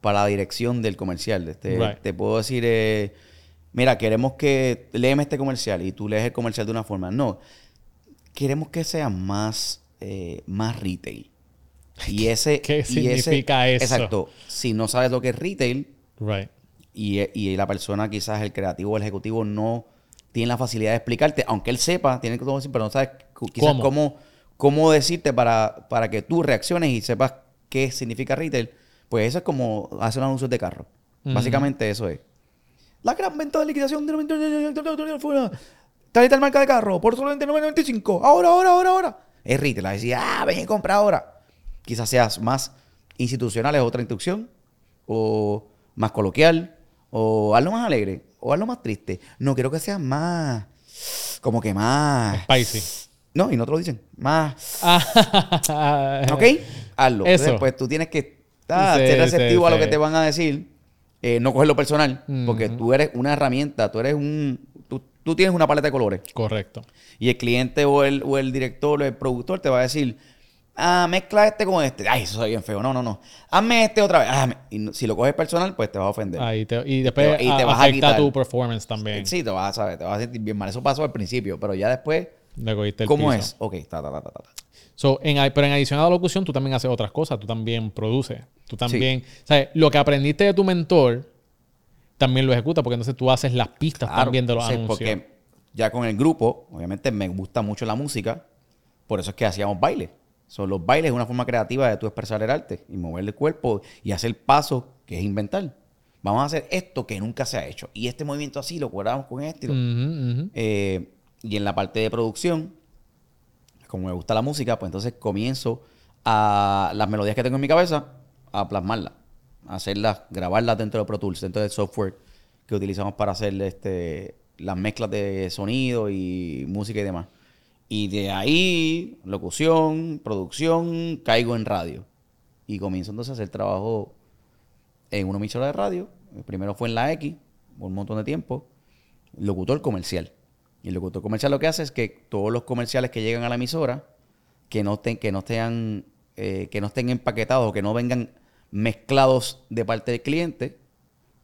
para la dirección del comercial. Este, Right. Te puedo decir, eh, mira, queremos que léeme este comercial y tú lees el comercial de una forma. No, queremos que sea más, eh, más retail. Y ese, ¿Qué y ese- significa eso? Exacto. Si no sabes lo que es retail Right. y, y la persona, quizás el creativo o el ejecutivo, no tiene la facilidad de explicarte, aunque él sepa, tiene que decir, pero no sabes quizás ¿Cómo? cómo, cómo, decirte para, para que tú reacciones y sepas qué significa retail. Pues eso es como hacer anuncios de carro. Básicamente eso es. La gran venta de liquidación de tal y tal marca de carro por solamente 9.95. Ahora, ahora, ahora, ahora. Es retail. A decir, ah, ven y compra ahora. Quizás seas más institucional, es otra instrucción. O más coloquial. O hazlo más alegre. O hazlo más triste. No, quiero que sea más. Como que más. Spicy. No, y no te lo dicen. Más. Ah, ¿Ok? Hazlo. Eso. Entonces, pues tú tienes que Sí, ser receptivo sí, a lo que te van a decir. eh, no cogerlo personal. Porque tú eres una herramienta. Tú eres un. Tú, tienes una paleta de colores. Correcto. Y el cliente o el, o el director o el productor te va a decir, ah, mezcla este con este. Ay, eso soy bien feo. No, no, no. Hazme este otra vez. Ah, me- y si lo coges personal, pues te va a ofender. Ahí te- y después y te a- vas a quitar. tu performance también. Sí, te vas a saber, te vas a sentir bien mal. Eso pasó al principio, pero ya después Le cogiste el ¿Cómo piso. es? Ok, ta, ta, ta, ta, ta. So, en, pero en adición a la locución, tú también haces otras cosas. Tú también produces. Tú también... Sea, lo que aprendiste de tu mentor, también lo ejecutas. Porque entonces tú haces las pistas Claro, también de los sí, anuncios. Porque ya con el grupo, obviamente me gusta mucho la música, por eso es que hacíamos baile. Son los bailes es una forma creativa de tú expresar el arte y mover el cuerpo y hacer paso, que es inventar. Vamos a hacer esto que nunca se ha hecho. Y este movimiento así lo cuadramos con este. y. Eh, y en la parte de producción, como me gusta la música, pues entonces comienzo a las melodías que tengo en mi cabeza a plasmarlas, hacerlas, grabarlas dentro de Pro Tools, dentro del software que utilizamos para hacer este, las mezclas de sonido y música y demás. Y de ahí, locución, producción, caigo en radio. Y comienzo entonces a hacer trabajo en una emisora de radio. El primero fue en la X, un montón de tiempo. Locutor comercial. Y el locutor comercial lo que hace es que todos los comerciales que llegan a la emisora, que no, estén, que no, estén, eh, que no estén empaquetados o que no vengan mezclados de parte del cliente,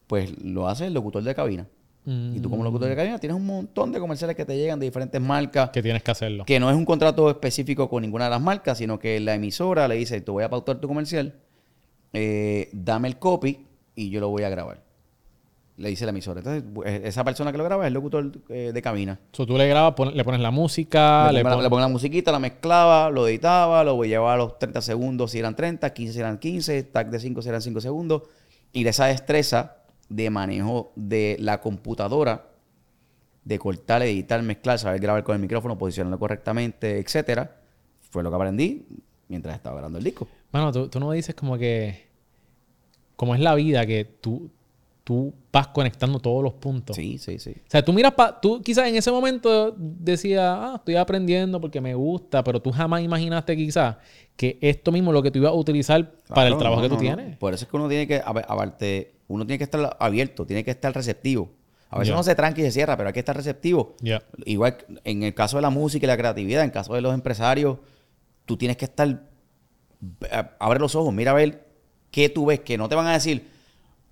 pues lo hace el locutor de cabina. Y tú como locutor de cabina tienes un montón de comerciales que te llegan de diferentes marcas, Que tienes que hacerlo. que no es un contrato específico con ninguna de las marcas, sino que la emisora le dice, te voy a pautar tu comercial, eh, dame el copy y yo lo voy a grabar. Le dice la emisora. Entonces, eh, esa persona que lo graba es el locutor eh, de cabina. So, tú le grabas, pon- le pones la música, le, le, pon- le pongo la musiquita, la mezclaba, lo editaba, lo llevaba a los 30 segundos si eran 30, 15 si eran 15, tag de 5 si eran 5 segundos. Y de esa destreza de manejo de la computadora, de cortar, editar, mezclar, saber grabar con el micrófono, posicionarlo correctamente, etcétera, fue lo que aprendí mientras estaba grabando el disco. Mano, tú, tú no dices como que... Como es la vida, que tú, tú vas conectando todos los puntos. Sí, sí, sí. O sea, tú miras, pa- tú quizás en ese momento decías, ah, estoy aprendiendo porque me gusta, pero tú jamás imaginaste quizás que esto mismo es lo que tú ibas a utilizar para el trabajo no, que tú no, no. tienes. Por eso es que uno tiene que, aparte, uno tiene que estar abierto, tiene que estar receptivo. A veces uno se tranca y se cierra, pero hay que estar receptivo. Ya. Igual en el caso de la música y la creatividad, en el caso de los empresarios, tú tienes que estar, eh, abre los ojos, mira a ver qué tú ves, que no te van a decir,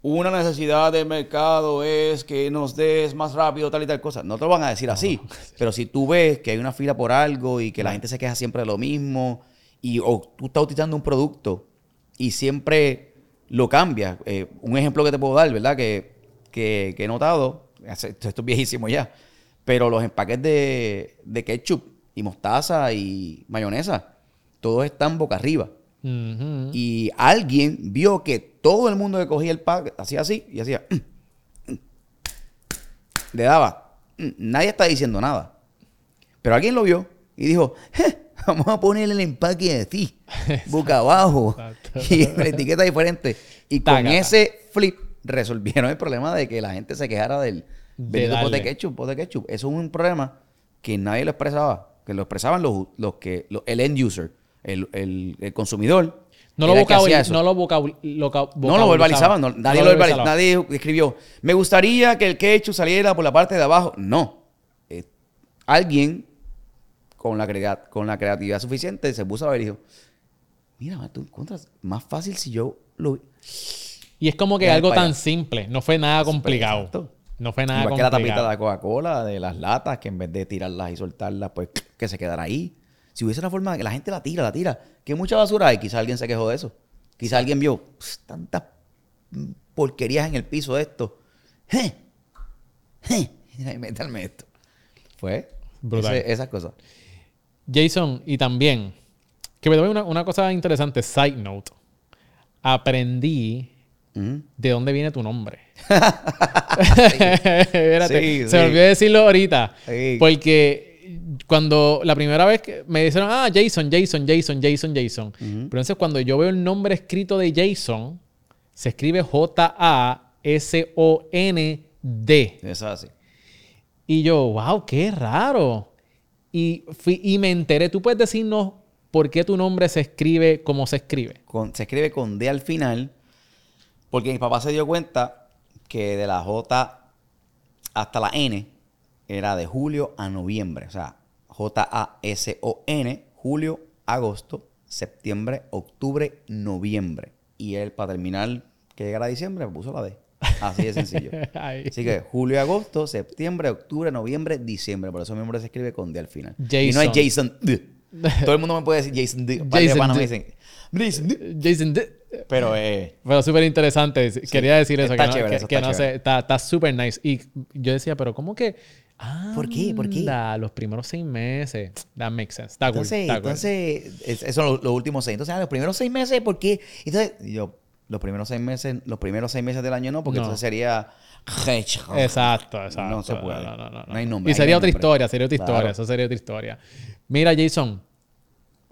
una necesidad del mercado es que nos des más rápido tal y tal cosa. No te lo van a decir así, pero si tú ves que hay una fila por algo y que la gente se queja siempre de lo mismo, y o tú estás utilizando un producto y siempre lo cambias. Eh, un ejemplo que te puedo dar, ¿verdad? Que, que, que he notado, esto es viejísimo ya, pero los empaques de, de ketchup y mostaza y mayonesa, todos están boca arriba. Ujú. Y alguien vio que todo el mundo que cogía el pack hacía así y hacía. Le daba. "Mm". Nadie está diciendo nada. Pero alguien lo vio y dijo: "Je, Vamos a ponerle el empaque así, boca abajo, y la etiqueta diferente. Y con ese flip resolvieron el problema de que la gente se quejara del De pote ketchup, pote ketchup. Eso es un problema que nadie lo expresaba, que lo expresaban los, los que, los- el end user, el, el- el consumidor. No lo, vocabul- no lo vocabul- No lo verbalizaban, no, nadie No lo verbalizaba. Nadie escribió, me gustaría que el ketchup saliera por la parte de abajo. No. Eh, alguien con la, crea- con la creatividad suficiente se puso a ver y dijo, mira, tú encuentras más fácil si yo lo... Y es como que algo tan simple. No fue nada complicado. Exacto. No fue nada Igual que la tapita complicado. de la Coca-Cola, de las latas, que en vez de tirarlas y soltarlas, pues que se quedara ahí. Si hubiese una forma de que la gente la tira, la tira. Que mucha basura hay, quizá alguien se quejó de eso. Quizá alguien vio "Pss, tantas mm, porquerías en el piso de esto. ¡Je! Y meterme esto. Fue Brutal. ese- esas cosas. Jason, y también, que me doy una, una cosa interesante, side note. Aprendí de dónde viene tu nombre. Espérate, Sí, se sí. me olvidó decirlo ahorita. Porque cuando la primera vez que me dijeron, ah, Jason, Jason, Jason, Jason, Jason. Pero entonces cuando yo veo el nombre escrito de Jason, se escribe J-A-S-O-N-D. Es así. Y yo, wow, qué raro. Y, fui- y me enteré, tú puedes decirnos por qué tu nombre se escribe como se escribe. Con- se escribe con D al final, porque mi papá se dio cuenta que de la J hasta la N era de julio a noviembre. O sea, J-A-S-O-N, julio, agosto, septiembre, octubre, noviembre. Y él, para terminar que llegara diciembre, me puso la D. Así de sencillo. Así que julio, agosto, septiembre, octubre, noviembre, diciembre. Por eso mi nombre se escribe con D al final. Y no es Jason. Jason. D. Todo el mundo me puede decir Jason D. Jason D. dicen Jason D. Jason D. Pero eh, Pero súper interesante. Quería decir eso. está que no, chévere, que- eso que está no chévere. sé, está súper nice. Y yo decía, pero ¿cómo que? Ah, ¿Por qué? ¿Por qué? Los primeros seis meses. That makes sense. Está entonces, cool. entonces es- esos son los, los últimos seis. Entonces, ah, los primeros seis meses, ¿por qué? Entonces, yo, los primeros seis meses, los primeros seis meses del año no, porque No. entonces sería. Exacto, exacto. No se puede. No, no, no, No hay nombre, Y sería otra nombre. historia, sería otra historia. Eso sería otra historia. Mira, Jason,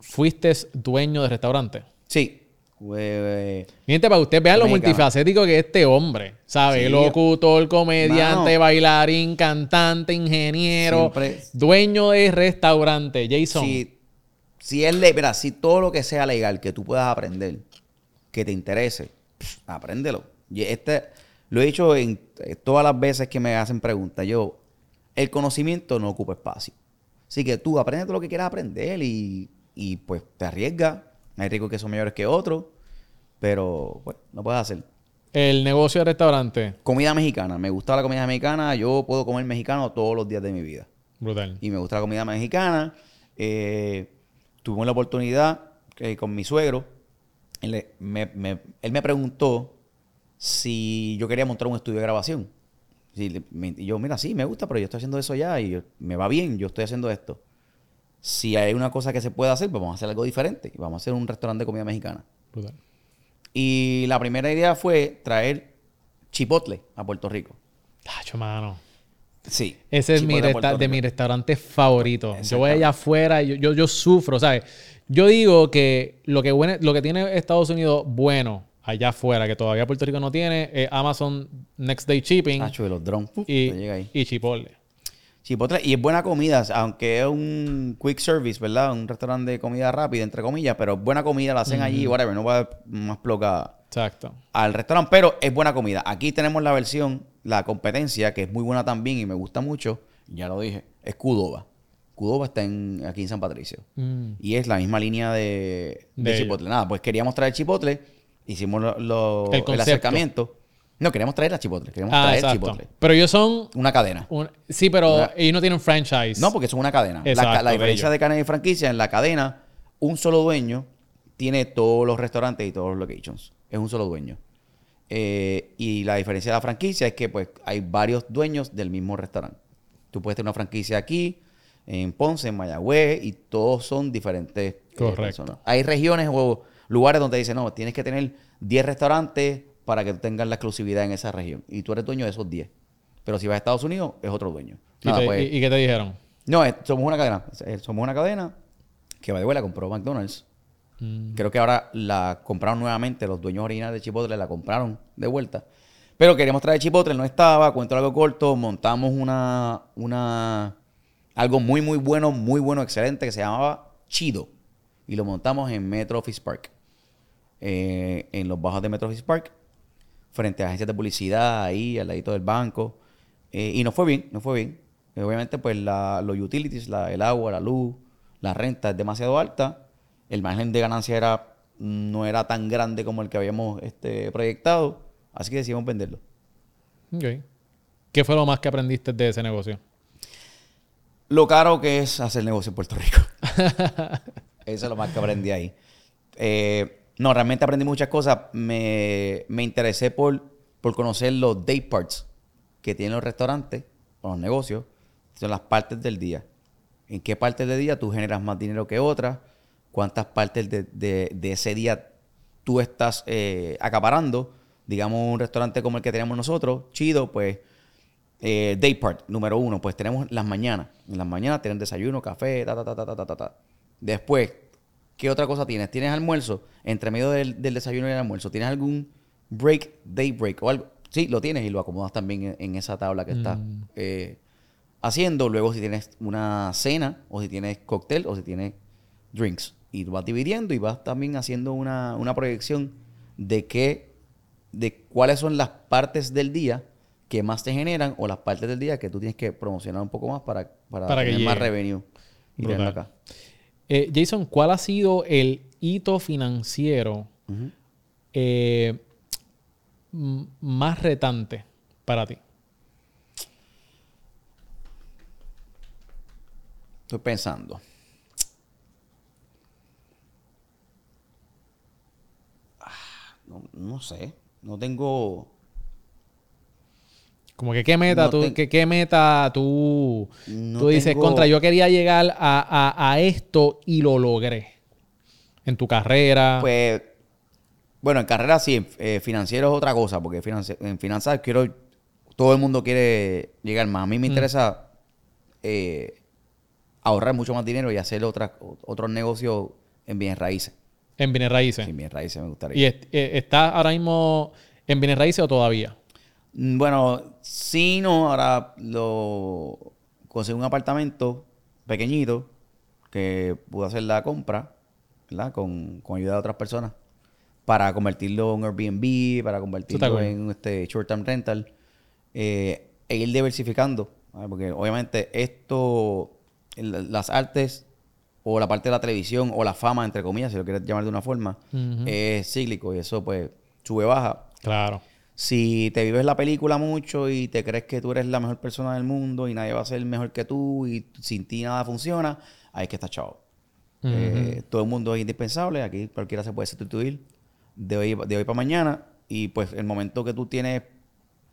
¿fuiste dueño de restaurante? Sí. Eh, Miente para que usted vea lo multifacético que es este hombre. ¿Sabe? Sí. Locutor, comediante, Mano. bailarín, cantante, ingeniero, Siempre- dueño de restaurante. Jason. si, si es mira, si todo lo que sea legal que tú puedas aprender, que te interese, pff, apréndelo. Y este, lo he dicho en, eh, todas las veces que me hacen preguntas. Yo, el conocimiento no ocupa espacio. Así que tú aprende todo lo que quieras aprender y, y, pues te arriesgas. Hay ricos que son mayores que otros, pero pues no puedes hacer. El negocio de restaurante. Comida mexicana. Me gusta la comida mexicana. Yo puedo comer mexicano todos los días de mi vida. Brutal. y me gusta la comida mexicana. Eh, tuvimos la oportunidad eh, con mi suegro. Él, me, me- él me preguntó si yo quería montar un estudio de grabación. Y yo, mira, sí, me gusta, pero yo estoy haciendo eso ya y yo- me va bien, yo estoy haciendo esto. Si hay una cosa que se puede hacer, pues vamos a hacer algo diferente. y Vamos a hacer un restaurante de comida mexicana. Brutal. Y la primera idea fue traer chipotle a Puerto Rico. Tacho, mano. Sí. Ese es mi de Rico. mis restaurantes favoritos. Yo voy allá afuera y yo, yo, yo sufro, ¿sabes? Yo digo que lo que, buene- lo que tiene Estados Unidos bueno allá afuera, que todavía Puerto Rico no tiene, es Amazon Next Day Shipping Tacho, de los drones. uf, y, te llega ahí. y Chipotle. Chipotle, y es buena comida, aunque es un quick service, ¿verdad? Un restaurante de comida rápida, entre comillas, pero buena comida, la hacen allí, whatever, no va más ploca Exacto. al restaurante, pero es buena comida. Aquí tenemos la versión, la competencia, que es muy buena también y me gusta mucho, ya lo dije, es Qdoba. Qdoba está en, aquí en San Patricio. Mm. Y es la misma línea de, de De Chipotle. Nada, pues queríamos traer Chipotle, hicimos lo- lo- El el, acercamiento. No, queríamos traer la Chipotle, queríamos Ah, traer exacto. Chipotle. Pero ellos son... Una cadena. un- sí, pero Una- ellos no tienen franchise. No, porque son una cadena. La- Exacto, la, diferencia bello. de cadena y franquicia, en la cadena, un solo dueño tiene todos los restaurantes y todos los locations. Es un solo dueño. Eh, y la diferencia de la franquicia es que pues hay varios dueños del mismo restaurante. Tú puedes tener una franquicia aquí, en Ponce, en Mayagüez, y todos son diferentes eh, Correcto. personas. Hay regiones o lugares donde dicen, no, tienes que tener 10 restaurantes para que tú tengas la exclusividad en esa región. Y tú eres dueño de esos 10. Pero si vas a Estados Unidos, es otro dueño. ¿Y, te- pues, y- y qué te dijeron? no, es- somos una cadena. Eh, Somos una cadena que va de vuelta, compró McDonald's. Mm. Creo que ahora la compraron nuevamente. Los dueños originales de Chipotle la compraron de vuelta. Pero queríamos traer Chipotle, no estaba. Cuento algo corto. Montamos una, una, algo muy, muy bueno, muy bueno, excelente, que se llamaba Chido. Y lo montamos en Metro Office Park. Eh, en los bajos de Metro Office Park. Frente a agencias de publicidad, ahí, al ladito del banco. Eh, y nos fue bien, nos fue bien. Eh, obviamente, pues la- los utilities, la- el agua, la luz, la renta es demasiado alta. El margen de ganancia era, no era tan grande como el que habíamos este, proyectado. Así que decidimos venderlo. Ok. ¿Qué fue lo más que aprendiste de ese negocio? Lo caro que es hacer negocio en Puerto Rico. Eso es lo más que aprendí ahí. Eh, no, realmente aprendí muchas cosas. Me, me interesé por, por conocer los day parts que tienen los restaurantes o los negocios. Son las partes del día. ¿En qué partes del día tú generas más dinero que otras? ¿Cuántas partes de, de, de ese día tú estás eh, acaparando? Digamos, un restaurante como el que tenemos nosotros, chido, pues eh, day part, número uno, pues tenemos las mañanas. En las mañanas tienen desayuno, café, ta, ta, ta, ta, ta, ta, ta. Después, ¿qué otra cosa tienes? ¿Tienes almuerzo? Entre medio del, del desayuno y el almuerzo, ¿tienes algún break, day break o algo? Sí, lo tienes y lo acomodas también en, en esa tabla que estás eh, haciendo. Luego, si tienes una cena, o si tienes cóctel, o si tienes drinks. Y vas dividiendo y vas también haciendo una, una proyección de qué, de cuáles son las partes del día que más te generan o las partes del día que tú tienes que promocionar un poco más para, para, Para que tener más revenue. Y acá. Eh, Jason, ¿cuál ha sido el hito financiero eh, más retante para ti? Estoy pensando. Ah, No, no sé. No tengo. Como que qué meta No tú, que, qué meta tú, No tú dices, tengo- contra, yo quería llegar a, a- a esto y lo logré. En tu carrera. Pues. Bueno, en carrera sí. en- eh, financiero es otra cosa. Porque financi- en finanzas quiero. Todo el mundo quiere llegar más. A mí me interesa eh, ahorrar mucho más dinero y hacer otras otros negocios en bienes raíces. en bienes raíces. Sí, bienes raíces me gustaría. ¿Y est- eh, estás ahora mismo en bienes raíces o todavía? Mm, Bueno, sí, no, ahora lo conseguí un apartamento pequeñito que pude hacer la compra, ¿verdad? Con, con ayuda de otras personas para convertirlo en Airbnb, para convertirlo en este short term rental eh, e ir diversificando, ¿vale? porque obviamente esto, el- las artes o la parte de la televisión o la fama, entre comillas, si lo quieres llamar de una forma, es cíclico y eso pues sube baja. Claro. Si te vives la película mucho y te crees que tú eres la mejor persona del mundo y nadie va a ser mejor que tú y sin ti nada funciona, ahí es que está chavo. Eh, todo el mundo es indispensable, aquí cualquiera se puede sustituir de hoy, de hoy para mañana y pues el momento que tú tienes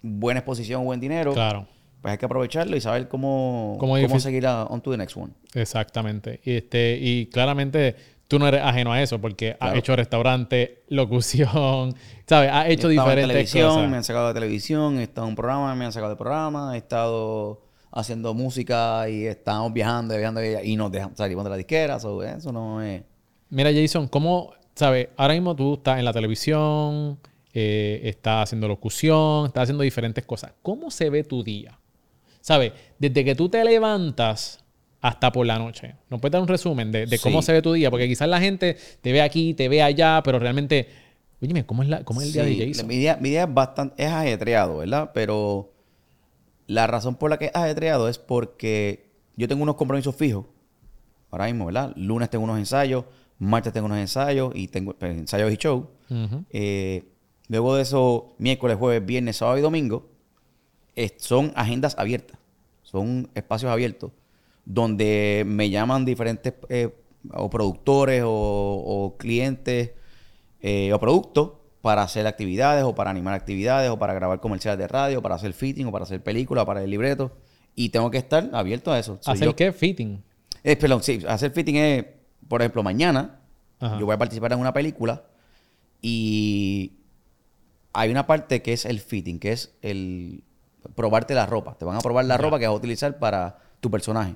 buena exposición buen dinero, Claro. pues hay que aprovecharlo y saber cómo, Cómo cómo, seguir a, on to the next one. Exactamente. Y, este, y claramente tú no eres ajeno a eso porque has Claro. hecho restaurante, locución, ¿sabes? Has hecho diferentes televisión, cosas. me han sacado de televisión, he estado en un programa, me han sacado de programa, he estado haciendo música y estamos viajando, y viajando y nos dejan salimos de la disquera, so, eso no es... Mira, Jason, ¿cómo, sabes? Ahora mismo tú estás en la televisión, eh, estás haciendo locución, estás haciendo diferentes cosas. ¿Cómo se ve tu día? ¿Sabes? Desde que tú te levantas hasta por la noche. ¿Nos puedes dar un resumen de, de cómo Sí. se ve tu día? Porque quizás la gente te ve aquí, te ve allá, pero realmente, oye, ¿cómo es, la, cómo es el día de Jason? Mi día, mi día es bastante, es ajetreado, ¿verdad? Pero la razón por la que es ajetreado es porque yo tengo unos compromisos fijos. Ahora mismo, ¿verdad? Lunes tengo unos ensayos, martes tengo unos ensayos y tengo pues, ensayos y show. Eh, luego de eso, miércoles, jueves, viernes, sábado y domingo, es- son agendas abiertas, son espacios abiertos, donde me llaman diferentes eh, o productores o, o clientes eh, o productos para hacer actividades o para animar actividades o para grabar comerciales de radio, o para hacer fitting o para hacer películas, para el libreto. Y tengo que estar abierto a eso. So, ¿Hacer yo- qué? Fitting. eh, perdón, sí, hacer fitting es, por ejemplo, mañana Ajá. yo voy a participar en una película y hay una parte que es el fitting, que es el probarte la ropa. Te van a probar la ropa que vas a utilizar para tu personaje.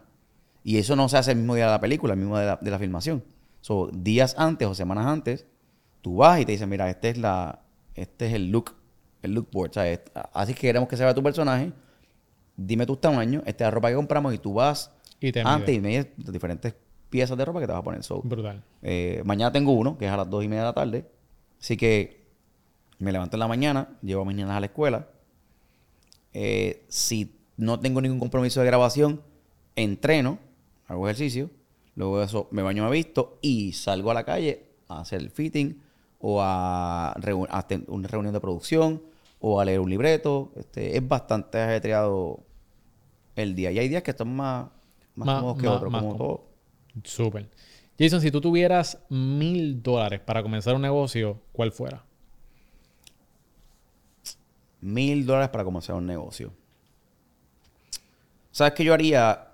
Y eso no se hace el mismo día de la película, el mismo de la, de la filmación. So, días antes o semanas antes, tú vas y te dicen, mira, este es la, este es el look, el look board. ¿sabes? Así que queremos que se vea tu personaje. Dime tus tamaños, esta es la ropa que compramos y tú vas Y te antes mides. y mides las diferentes piezas de ropa que te vas a poner. So, Brutal. eh, mañana tengo uno, que es a las dos y media de la tarde. Así que me levanto en la mañana, llevo a mis niñas a la escuela. Eh, si no tengo ningún compromiso de grabación, entreno, hago ejercicio. Luego de eso me baño, me visto y salgo a la calle a hacer el fitting o a, una reunión de producción o a leer un libreto. Este, es bastante ajetreado el día. Y hay días que están más, más, Más- cómodos que más- otros, más como todo. Súper. Jason, si tú tuvieras mil dólares para comenzar un negocio, ¿cuál fuera? Mil dólares para comenzar un negocio. ¿Sabes qué yo haría?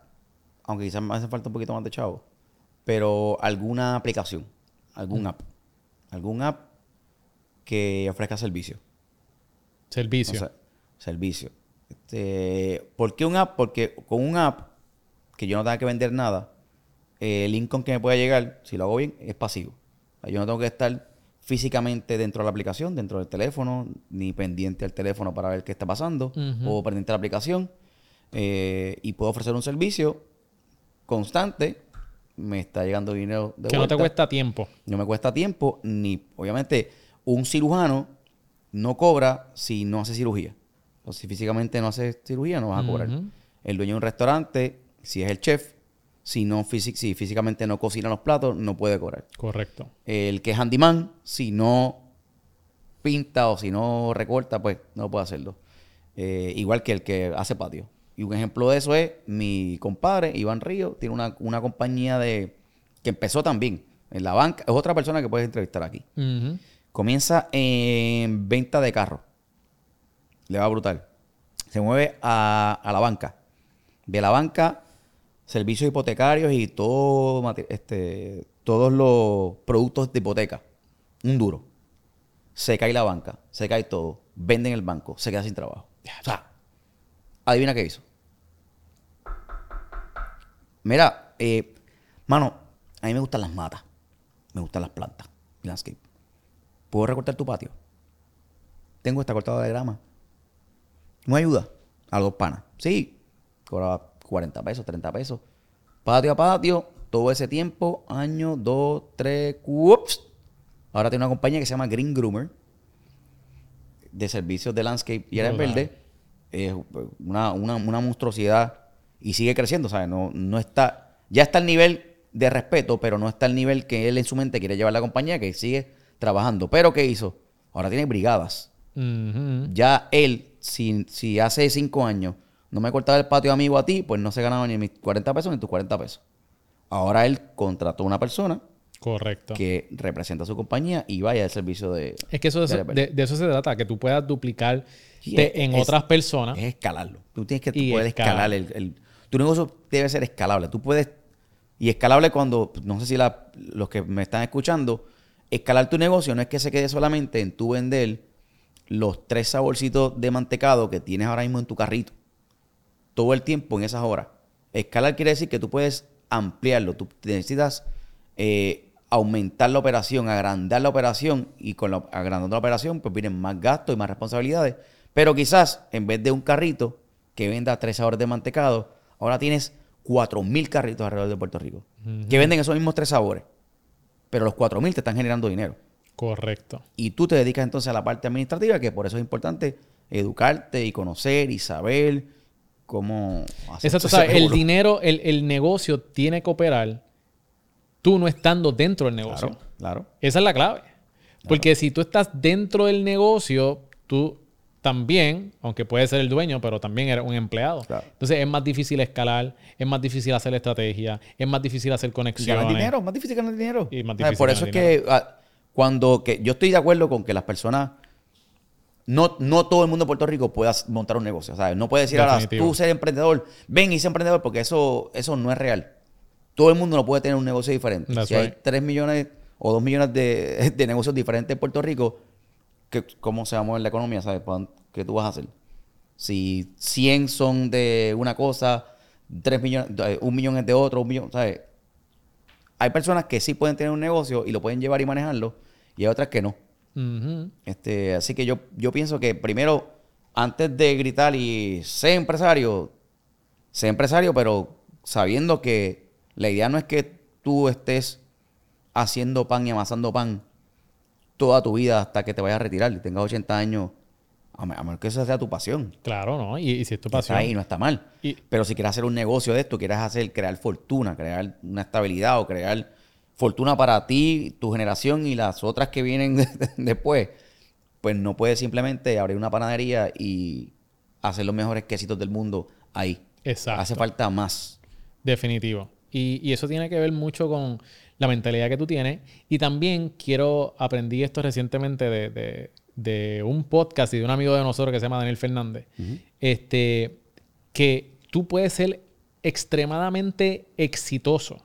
Aunque quizás me hace falta un poquito más de chavo. Pero alguna aplicación. Algún app. Algún app que ofrezca servicio. Servicio. O sea, servicio. Este, ¿Por qué un app? Porque con un app que yo no tenga que vender nada, eh, el income que me pueda llegar, si lo hago bien, es pasivo. O sea, Yo no tengo que estar físicamente dentro de la aplicación, dentro del teléfono, ni pendiente al teléfono para ver qué está pasando, o pendiente a la aplicación. eh, y puedo ofrecer un servicio constante. Me está llegando dinero de que no te cuesta tiempo. No me cuesta tiempo, ni obviamente un cirujano no cobra si no hace cirugía. O si físicamente no hace cirugía, no vas a cobrar. El dueño de un restaurante, si es el chef, si, no físic- si físicamente no cocina los platos, no puede cobrar. Correcto. El que es handyman, si no pinta o si no recorta, pues no puede hacerlo. Eh, igual que el que hace patio. Y un ejemplo de eso es mi compadre, Iván Río, tiene una, una compañía de que empezó también en la banca. Es otra persona que puedes entrevistar aquí. Comienza en venta de carros. Le va brutal. Se mueve a, a la banca. De la banca, servicios hipotecarios y todo, este, todos los productos de hipoteca. Un duro. Se cae la banca, se cae todo. Venden el banco, se queda sin trabajo. O sea, adivina qué hizo. Mira, eh, mano, a mí me gustan las matas. Me gustan las plantas. Landscape. ¿Puedo recortar tu patio? Tengo esta cortada de grama. ¿No ayuda? A los panas. Sí. Cobraba 40 pesos, 30 pesos. Patio a patio, todo ese tiempo, año, dos, tres, ups. Ahora tiene una compañía que se llama Green Groomer de servicios de landscape y verdes. Es una, una, una monstruosidad y sigue creciendo, ¿sabes? No, no está, ya está al nivel de respeto, pero no está al nivel que él en su mente quiere llevar la compañía, que sigue trabajando. Pero ¿qué hizo? Ahora tiene brigadas. Ya él, si, si hace cinco años no me cortaba el patio amigo a ti, pues no se ganaba ni mis 40 pesos ni tus 40 pesos. Ahora él contrató a una persona Correcto. que representa a su compañía y vaya al servicio de... Es que eso, de de, de eso se trata, que tú puedas duplicar en es- otras personas. Es escalarlo. Tú tienes que tú puedes escalar. escalar. el, el- tu negocio debe ser escalable. Tú puedes. Y escalable cuando, no sé si la- los que me están escuchando, escalar tu negocio no es que se quede solamente en tu vender los tres saborcitos de mantecado que tienes ahora mismo en tu carrito. Todo el tiempo en esas horas. Escalar quiere decir que tú puedes ampliarlo. Tú necesitas eh, aumentar la operación, agrandar la operación y con la, agrandando la operación pues vienen más gastos y más responsabilidades. Pero quizás en vez de un carrito que venda tres sabores de mantecado, ahora tienes 4.000 carritos alrededor de Puerto Rico que venden esos mismos tres sabores. Pero los 4.000 te están generando dinero. Correcto. Y tú te dedicas entonces a la parte administrativa, que por eso es importante educarte y conocer y saber cómo hacer Exacto, ¿sabes? El dinero, el, el negocio tiene que operar tú no estando dentro del negocio. Claro, claro. Esa es la clave. Porque si tú estás dentro del negocio, tú también, aunque puedes ser el dueño, pero también eres un empleado. Claro. Entonces es más difícil escalar, es más difícil hacer estrategia, es más difícil hacer Y conexiones. ganar dinero, más difícil ganar dinero. Y más ¿Sabes? difícil Por eso es que ah, cuando que yo estoy de acuerdo con que las personas no, no todo el mundo en Puerto Rico pueda montar un negocio. ¿sabes? No puede decir ahora tú ser emprendedor, ven y sé emprendedor, porque eso, eso no es real. Todo el mundo no puede tener un negocio diferente. That's si hay right. 3 millones o 2 millones de, de negocios diferentes en Puerto Rico, ¿qué- ¿cómo se va a mover la economía? ¿Sabes? ¿Cuán- ¿Qué tú vas a hacer? Si 100 son de una cosa, 3 millones, eh, un millón es de otro, un millón, ¿sabes? Hay personas que sí pueden tener un negocio y lo pueden llevar y manejarlo, y hay otras que no. Este, así que yo, yo pienso que primero, antes de gritar y sé empresario, sé empresario, pero sabiendo que la idea no es que tú estés haciendo pan y amasando pan toda tu vida hasta que te vayas a retirar y tengas 80 años, a me- a menos que esa sea tu pasión. Claro, ¿no? Y, y si es tu Está pasión. ahí, no está mal. Y- Pero si quieres hacer un negocio de esto, quieres hacer, crear fortuna, crear una estabilidad o crear fortuna para ti, tu generación y las otras que vienen después, pues no puedes simplemente abrir una panadería y hacer los mejores quesitos del mundo ahí. Exacto. Hace falta más. Definitivo. Y, y eso tiene que ver mucho con la mentalidad que tú tienes. Y también quiero, aprendí esto recientemente de, de- de un podcast y de un amigo de nosotros que se llama Daniel Fernández. Este, que tú puedes ser extremadamente exitoso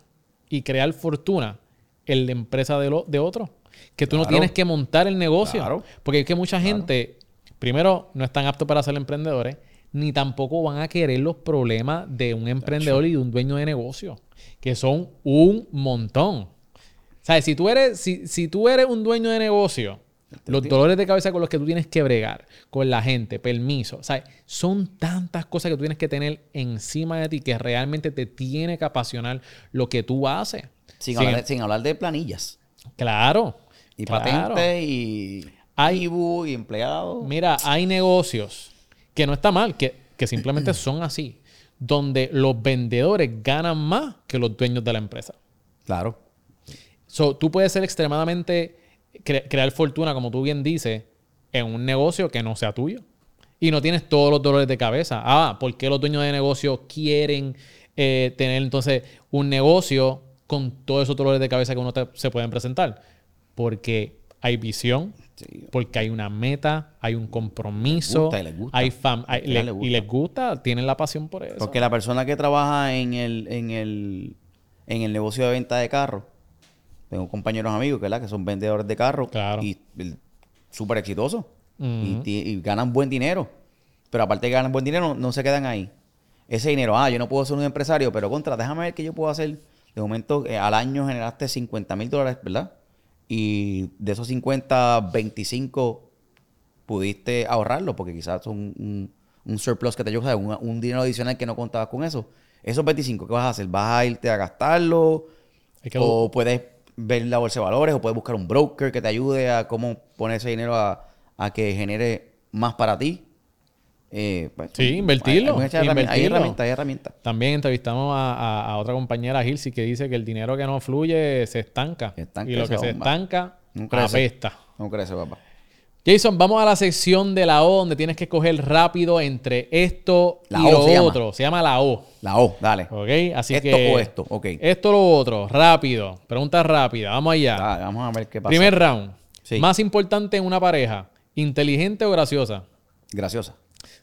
y crear fortuna en la empresa de, lo, de otro. Que tú no tienes que montar el negocio. Claro. Porque es que mucha gente, primero, no están aptos para ser emprendedores, ni tampoco van a querer los problemas de un emprendedor y de un dueño de negocio, que son un montón. ¿Sabes? Si tú eres, si, si tú eres un dueño de negocio, los dolores de cabeza con los que tú tienes que bregar, con la gente, permiso, ¿sabes? Son tantas cosas que tú tienes que tener encima de ti que realmente te tiene que apasionar lo que tú haces. Sin, Sin- hablar, de, sin hablar de planillas. Claro. Y claro. patentes y Hay- IBU y empleados. Mira, hay negocios que no está mal, que, que simplemente son así, donde los vendedores ganan más que los dueños de la empresa. Claro. So, tú puedes ser extremadamente, cre- crear fortuna, como tú bien dices, en un negocio que no sea tuyo. Y no tienes todos los dolores de cabeza. Ah, ¿por qué los dueños de negocio quieren eh, tener entonces un negocio con todos esos dolores de cabeza que uno te- se pueden presentar? Porque hay visión, Sí. porque hay una meta, hay un compromiso, gusta y les gusta. hay fam- y les gusta, tienen la pasión por eso. Porque la persona que trabaja en el, en el, en el negocio de venta de carros, tengo compañeros amigos ¿verdad? que son vendedores de carros Claro. y el- súper exitosos y, y ganan buen dinero. Pero aparte de que ganan buen dinero, no se quedan ahí. Ese dinero, ah, yo no puedo ser un empresario, pero contra, déjame ver qué yo puedo hacer. De momento, eh, al año generaste 50 mil dólares, ¿verdad? Y de esos 50, 25 pudiste ahorrarlo porque quizás son un, un surplus que te llegó, un, un dinero adicional que no contabas con eso. Esos 25, ¿qué vas a hacer? ¿Vas a irte a gastarlo? Que- o puedes ver la bolsa de valores o puedes buscar un broker que te ayude a cómo poner ese dinero a, a que genere más para ti. Eh, pues, Sí, invertirlo, Hay, herramientas, hay herramientas, hay herramientas. También entrevistamos a, a- a otra compañera, Gilsi, que dice que el dinero que no fluye se estanca. Se estanca y lo que se estanca, No crece. apesta. No crece, papá. Jason, vamos a la sección de la O, donde tienes que escoger rápido entre esto La y O lo se llama. otro. Se llama la O. La O, dale. ¿Ok? Así Esto que. o esto, ok. Esto o lo otro. Rápido. Pregunta rápida. Vamos allá. Dale, vamos a ver qué pasa. Primer round. Sí. Más importante en una pareja: inteligente o graciosa. Graciosa.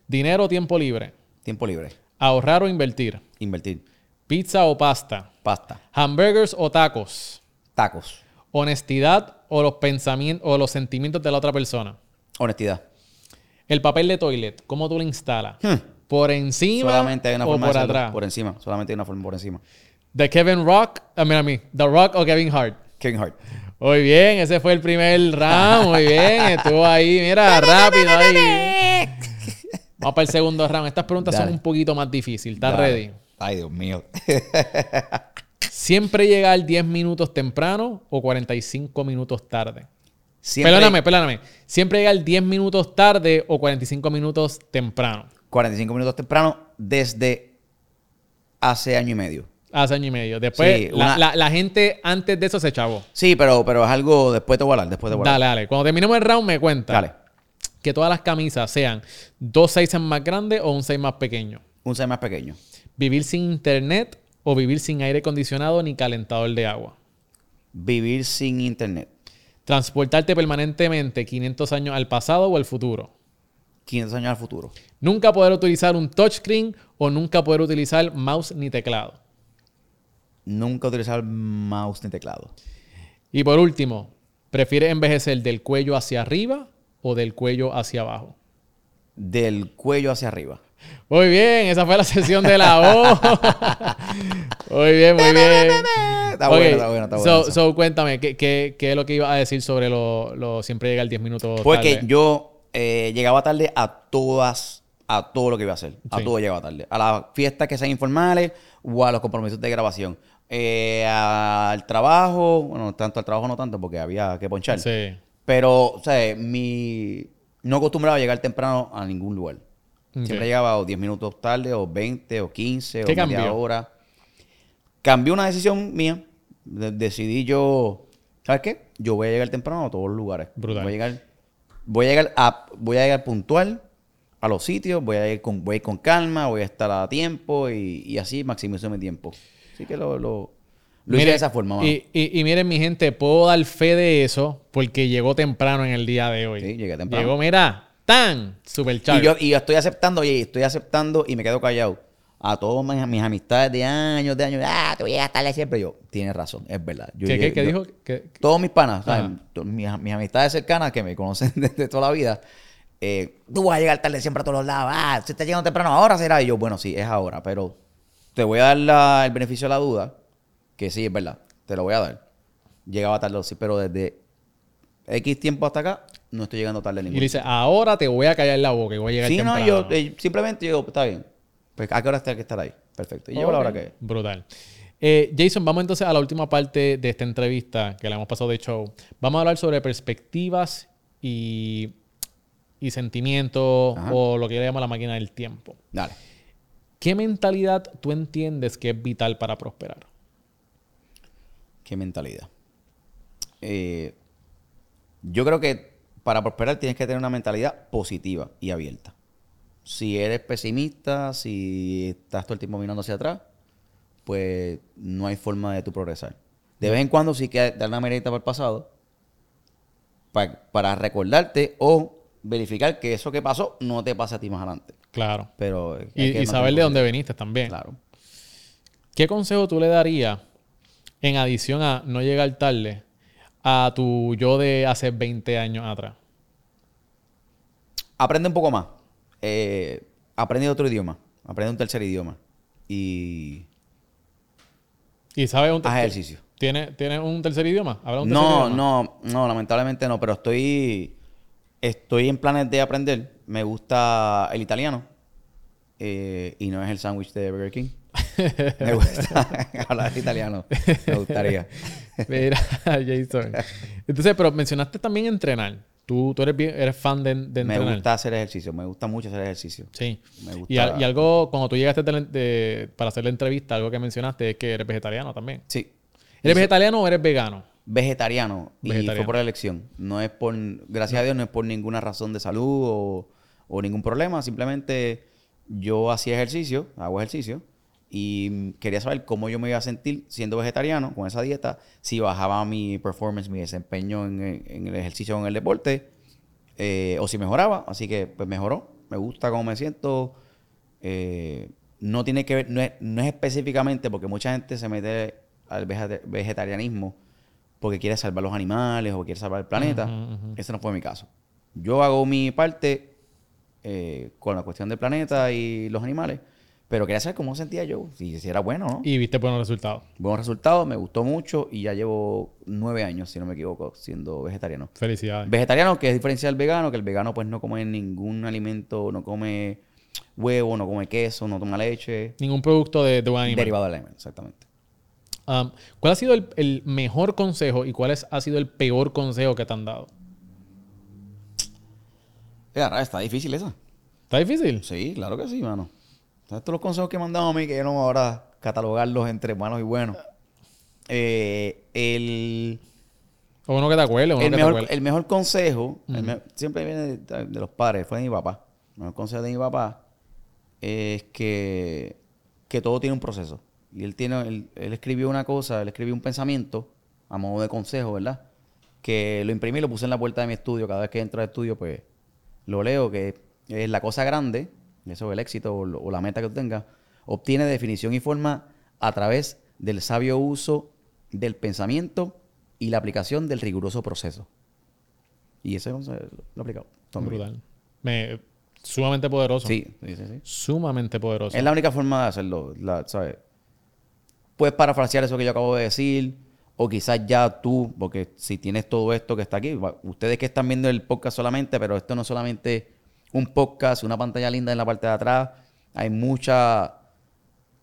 Dinero o tiempo libre. Tiempo libre. Ahorrar o invertir. Invertir. Pizza o pasta. Pasta. Hamburgers o tacos. Tacos. Honestidad o los pensamientos o los sentimientos de la otra persona. Honestidad. El papel de toilet, ¿cómo tú lo instalas? Hmm. ¿Por encima Solamente hay una o forma por de atrás? Por encima. Solamente hay una forma por encima. ¿De Kevin Rock? I mean, a mí. ¿The Rock o Kevin Hart? Kevin Hart. Muy bien, ese fue el primer round. Muy bien, estuvo ahí, mira, rápido ahí. Vamos para el segundo round. Estas preguntas son un poquito más difíciles. ¿Estás Dale. ready? Ay, Dios mío. ¿Siempre llegar 10 minutos temprano o 45 minutos tarde? Siempre Perdóname, perdóname. ¿Siempre llegar 10 minutos tarde o 45 minutos temprano? 45 minutos temprano desde hace año y medio. Hace año y medio. Después, Sí, la, una- la- la gente antes de eso se chavó. Sí, pero, pero es algo después de volar, después de volar. Dale, dale. Cuando terminemos el round, me cuenta Dale. Que todas las camisas sean dos sizes más grandes o un size más pequeño. Un size más pequeño. Vivir sin internet o vivir sin aire acondicionado ni calentador de agua. Vivir sin internet. Transportarte permanentemente 500 años al pasado o al futuro. 500 años al futuro. Nunca poder utilizar un touchscreen o nunca poder utilizar mouse ni teclado. Nunca utilizar mouse ni teclado. Y por último, ¿prefieres envejecer del cuello hacia arriba o del cuello hacia abajo? Del cuello hacia arriba. Muy bien, esa fue la sesión de la O. muy bien, muy bien. Está Ok, bueno, está bueno, está bueno. So, so, cuéntame, ¿qué, qué, qué es lo que ibas a decir sobre lo, lo siempre llegar 10 minutos Porque tarde? yo eh, llegaba tarde a todas, a todo lo que iba a hacer. A todo llegaba tarde. A las fiestas que sean informales o a los compromisos de grabación. Eh, al trabajo, bueno, tanto al trabajo no tanto porque había que ponchar. Sí. Pero, o sea, mi... no acostumbraba a llegar temprano a ningún lugar. Siempre llegaba o 10 minutos tarde, o 20, o 15, o ¿Qué media cambió? hora. Cambió una decisión mía. De- decidí yo, ¿sabes qué? Yo voy a llegar temprano a todos los lugares. Brutal. Voy a llegar, voy a llegar, a, voy a llegar puntual a los sitios, voy a ir con, voy a ir con calma, voy a estar a tiempo y, y así maximizo mi tiempo. Así que lo, lo, lo hice de esa forma. mano. Y, y- y miren, mi gente, puedo dar fe de eso porque llegó temprano en el día de hoy. Sí, llegué temprano. Llegó, mira, tan super Y yo, y yo estoy aceptando, oye, estoy aceptando y me quedo callado. A todas mis, mis amistades de años, de años, ah, te voy a tarde siempre. Yo, tienes razón, es verdad. Yo ¿Qué, qué- qué dijo? ¿Qué- qué- Todos mis panas, mis, mis amistades cercanas que me conocen desde toda la vida, eh, tú vas a llegar tarde siempre a todos los lados. Ah, si estás llegando temprano, ahora será. Y yo, bueno, sí, es ahora, pero te voy a dar la- el beneficio de la duda, que sí, es verdad, te lo voy a dar. Llegaba tarde, sí, pero desde X tiempo hasta acá, no estoy llegando tarde Y ningún le dice, ahora te voy a callar la boca y voy a llegar Sí, no, yo eh, simplemente digo, está bien. Pues, ¿a qué hora tengo que estar ahí? Perfecto. Y llego a la hora que es. Brutal. Eh, Jason, vamos entonces a la última parte de esta entrevista que la hemos pasado de show. Vamos a hablar sobre perspectivas y, y sentimientos Ajá. o lo que le llama la máquina del tiempo. Dale. ¿Qué mentalidad tú entiendes que es vital para prosperar? ¿Qué mentalidad? Eh, yo creo que para prosperar tienes que tener una mentalidad positiva y abierta. Si eres pesimista, si estás todo el tiempo mirando hacia atrás, pues no hay forma de tu progresar. De vez en cuando sí que dar una mirada para el pasado pa- para recordarte o verificar que eso que pasó no te pase a ti más adelante. Claro. Pero Y, y saber de dónde veniste también. Claro. ¿Qué consejo tú le darías, en adición a no llegar tarde, a tu yo de hace 20 años atrás? Aprende un poco más. Eh, aprende otro idioma. Aprende un tercer idioma. Y ¿Y sabes un, haz ejercicio. ¿Tienes, ¿Tienes un tercer idioma? ¿Hablas un tercer No, idioma? no, no, lamentablemente no, pero estoy, estoy en planes de aprender. Me gusta el italiano eh, y no es el sándwich de Burger King. Me gusta hablar italiano. Me gustaría. Mira, Jason. Entonces, pero mencionaste también entrenar. Tú, tú eres, bien- eres fan de, de Me entrenar. gusta hacer ejercicio. Me gusta mucho hacer ejercicio. Sí. Me gusta- Y, y algo, cuando tú llegaste de la- de- para hacer la entrevista, algo que mencionaste es que eres vegetariano también. Sí. ¿Eres vegetariano o eres vegano? Vegetariano. Y Vegetariano. fue por elección. No es por, gracias a Dios, no es por ninguna razón de salud o, o ningún problema. Simplemente yo hacía ejercicio, hago ejercicio. Y quería saber cómo yo me iba a sentir siendo vegetariano con esa dieta. Si bajaba mi performance, mi desempeño en, el- en el ejercicio o en el deporte. eh, o si mejoraba. Así que pues mejoró. Me gusta cómo me siento. Eh, no tiene que ver, no es, no es específicamente porque mucha gente se mete al vegeta- vegetarianismo porque quiere salvar los animales o quiere salvar el planeta. Ujú, ujú. Ese no fue mi caso. Yo hago mi parte eh, con la cuestión del planeta y los animales, pero quería saber cómo sentía yo, si, si era bueno no. Y viste buenos resultados. Buenos resultados, me gustó mucho y ya llevo nueve años, si no me equivoco, siendo vegetariano. Felicidades. Vegetariano, que es diferencia del vegano, que el vegano pues no come ningún alimento, no come huevo, no come queso, no toma leche, Ningún producto de, de un animal. derivado del alimento, exactamente. Um, ¿Cuál ha sido el, el mejor consejo y cuál es- ha sido el peor consejo que te han dado? Está difícil esa. ¿Está difícil? Sí, claro que sí, mano. Estos son los consejos que me han dado a mí, que yo no ahora catalogarlos entre malos y buenos. Eh, el, O uno que te acuerdes, o uno el, que te mejor, acuerdes. el mejor consejo, el me- siempre viene de, de los padres, fue de mi papá. El mejor consejo de mi papá es que, que todo tiene un proceso. Y él, tiene, él, él escribió una cosa, él escribió un pensamiento a modo de consejo, ¿verdad? Que lo imprimí y lo puse en la puerta de mi estudio. Cada vez que entro al estudio, pues lo leo, que es la cosa grande, eso es el éxito o, lo- o la meta que tú tengas, obtiene definición y forma a través del sabio uso del pensamiento y la aplicación del riguroso proceso. Y ese consejo lo he aplicado. vida. Brutal. Me, sumamente poderoso. Sí, sí, sí, sí. Sumamente poderoso. Es la única forma de hacerlo, la- ¿sabes? Puedes parafrasear eso que yo acabo de decir, o quizás ya tú, porque si tienes todo esto que está aquí, ustedes que están viendo el podcast solamente, pero esto no es solamente un podcast, una pantalla linda en la parte de atrás, hay mucha,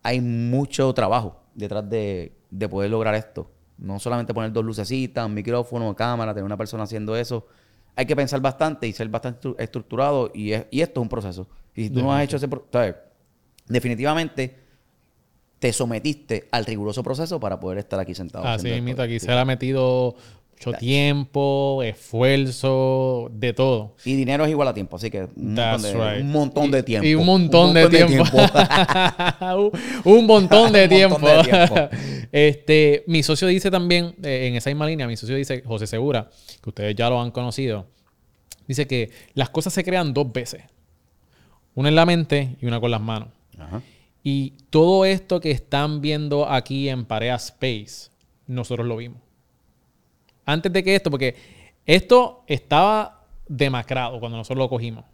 hay mucho trabajo detrás de, de poder lograr esto. No solamente poner dos lucecitas, un micrófono, cámara, tener una persona haciendo eso. Hay que pensar bastante y ser bastante estru- estructurado y, es- y esto es un proceso. Y si tú no has hecho ese proceso, definitivamente te sometiste al riguroso proceso para poder estar aquí sentado. Así esto. aquí se le ha metido mucho tiempo, esfuerzo, de todo. Y dinero es igual a tiempo, así que un, montón de, right. un montón Y- de tiempo. Y un montón, de tiempo. un, un montón de Un tiempo. montón de tiempo. este, mi socio dice también, eh, en esa misma línea, mi socio dice, José Segura, que ustedes ya lo han conocido, dice que las cosas se crean dos veces. Una en la mente y una con las manos. Ajá. Y todo esto que están viendo aquí en Parea Space, nosotros lo vimos. Antes de que esto, porque esto estaba demacrado cuando nosotros lo cogimos.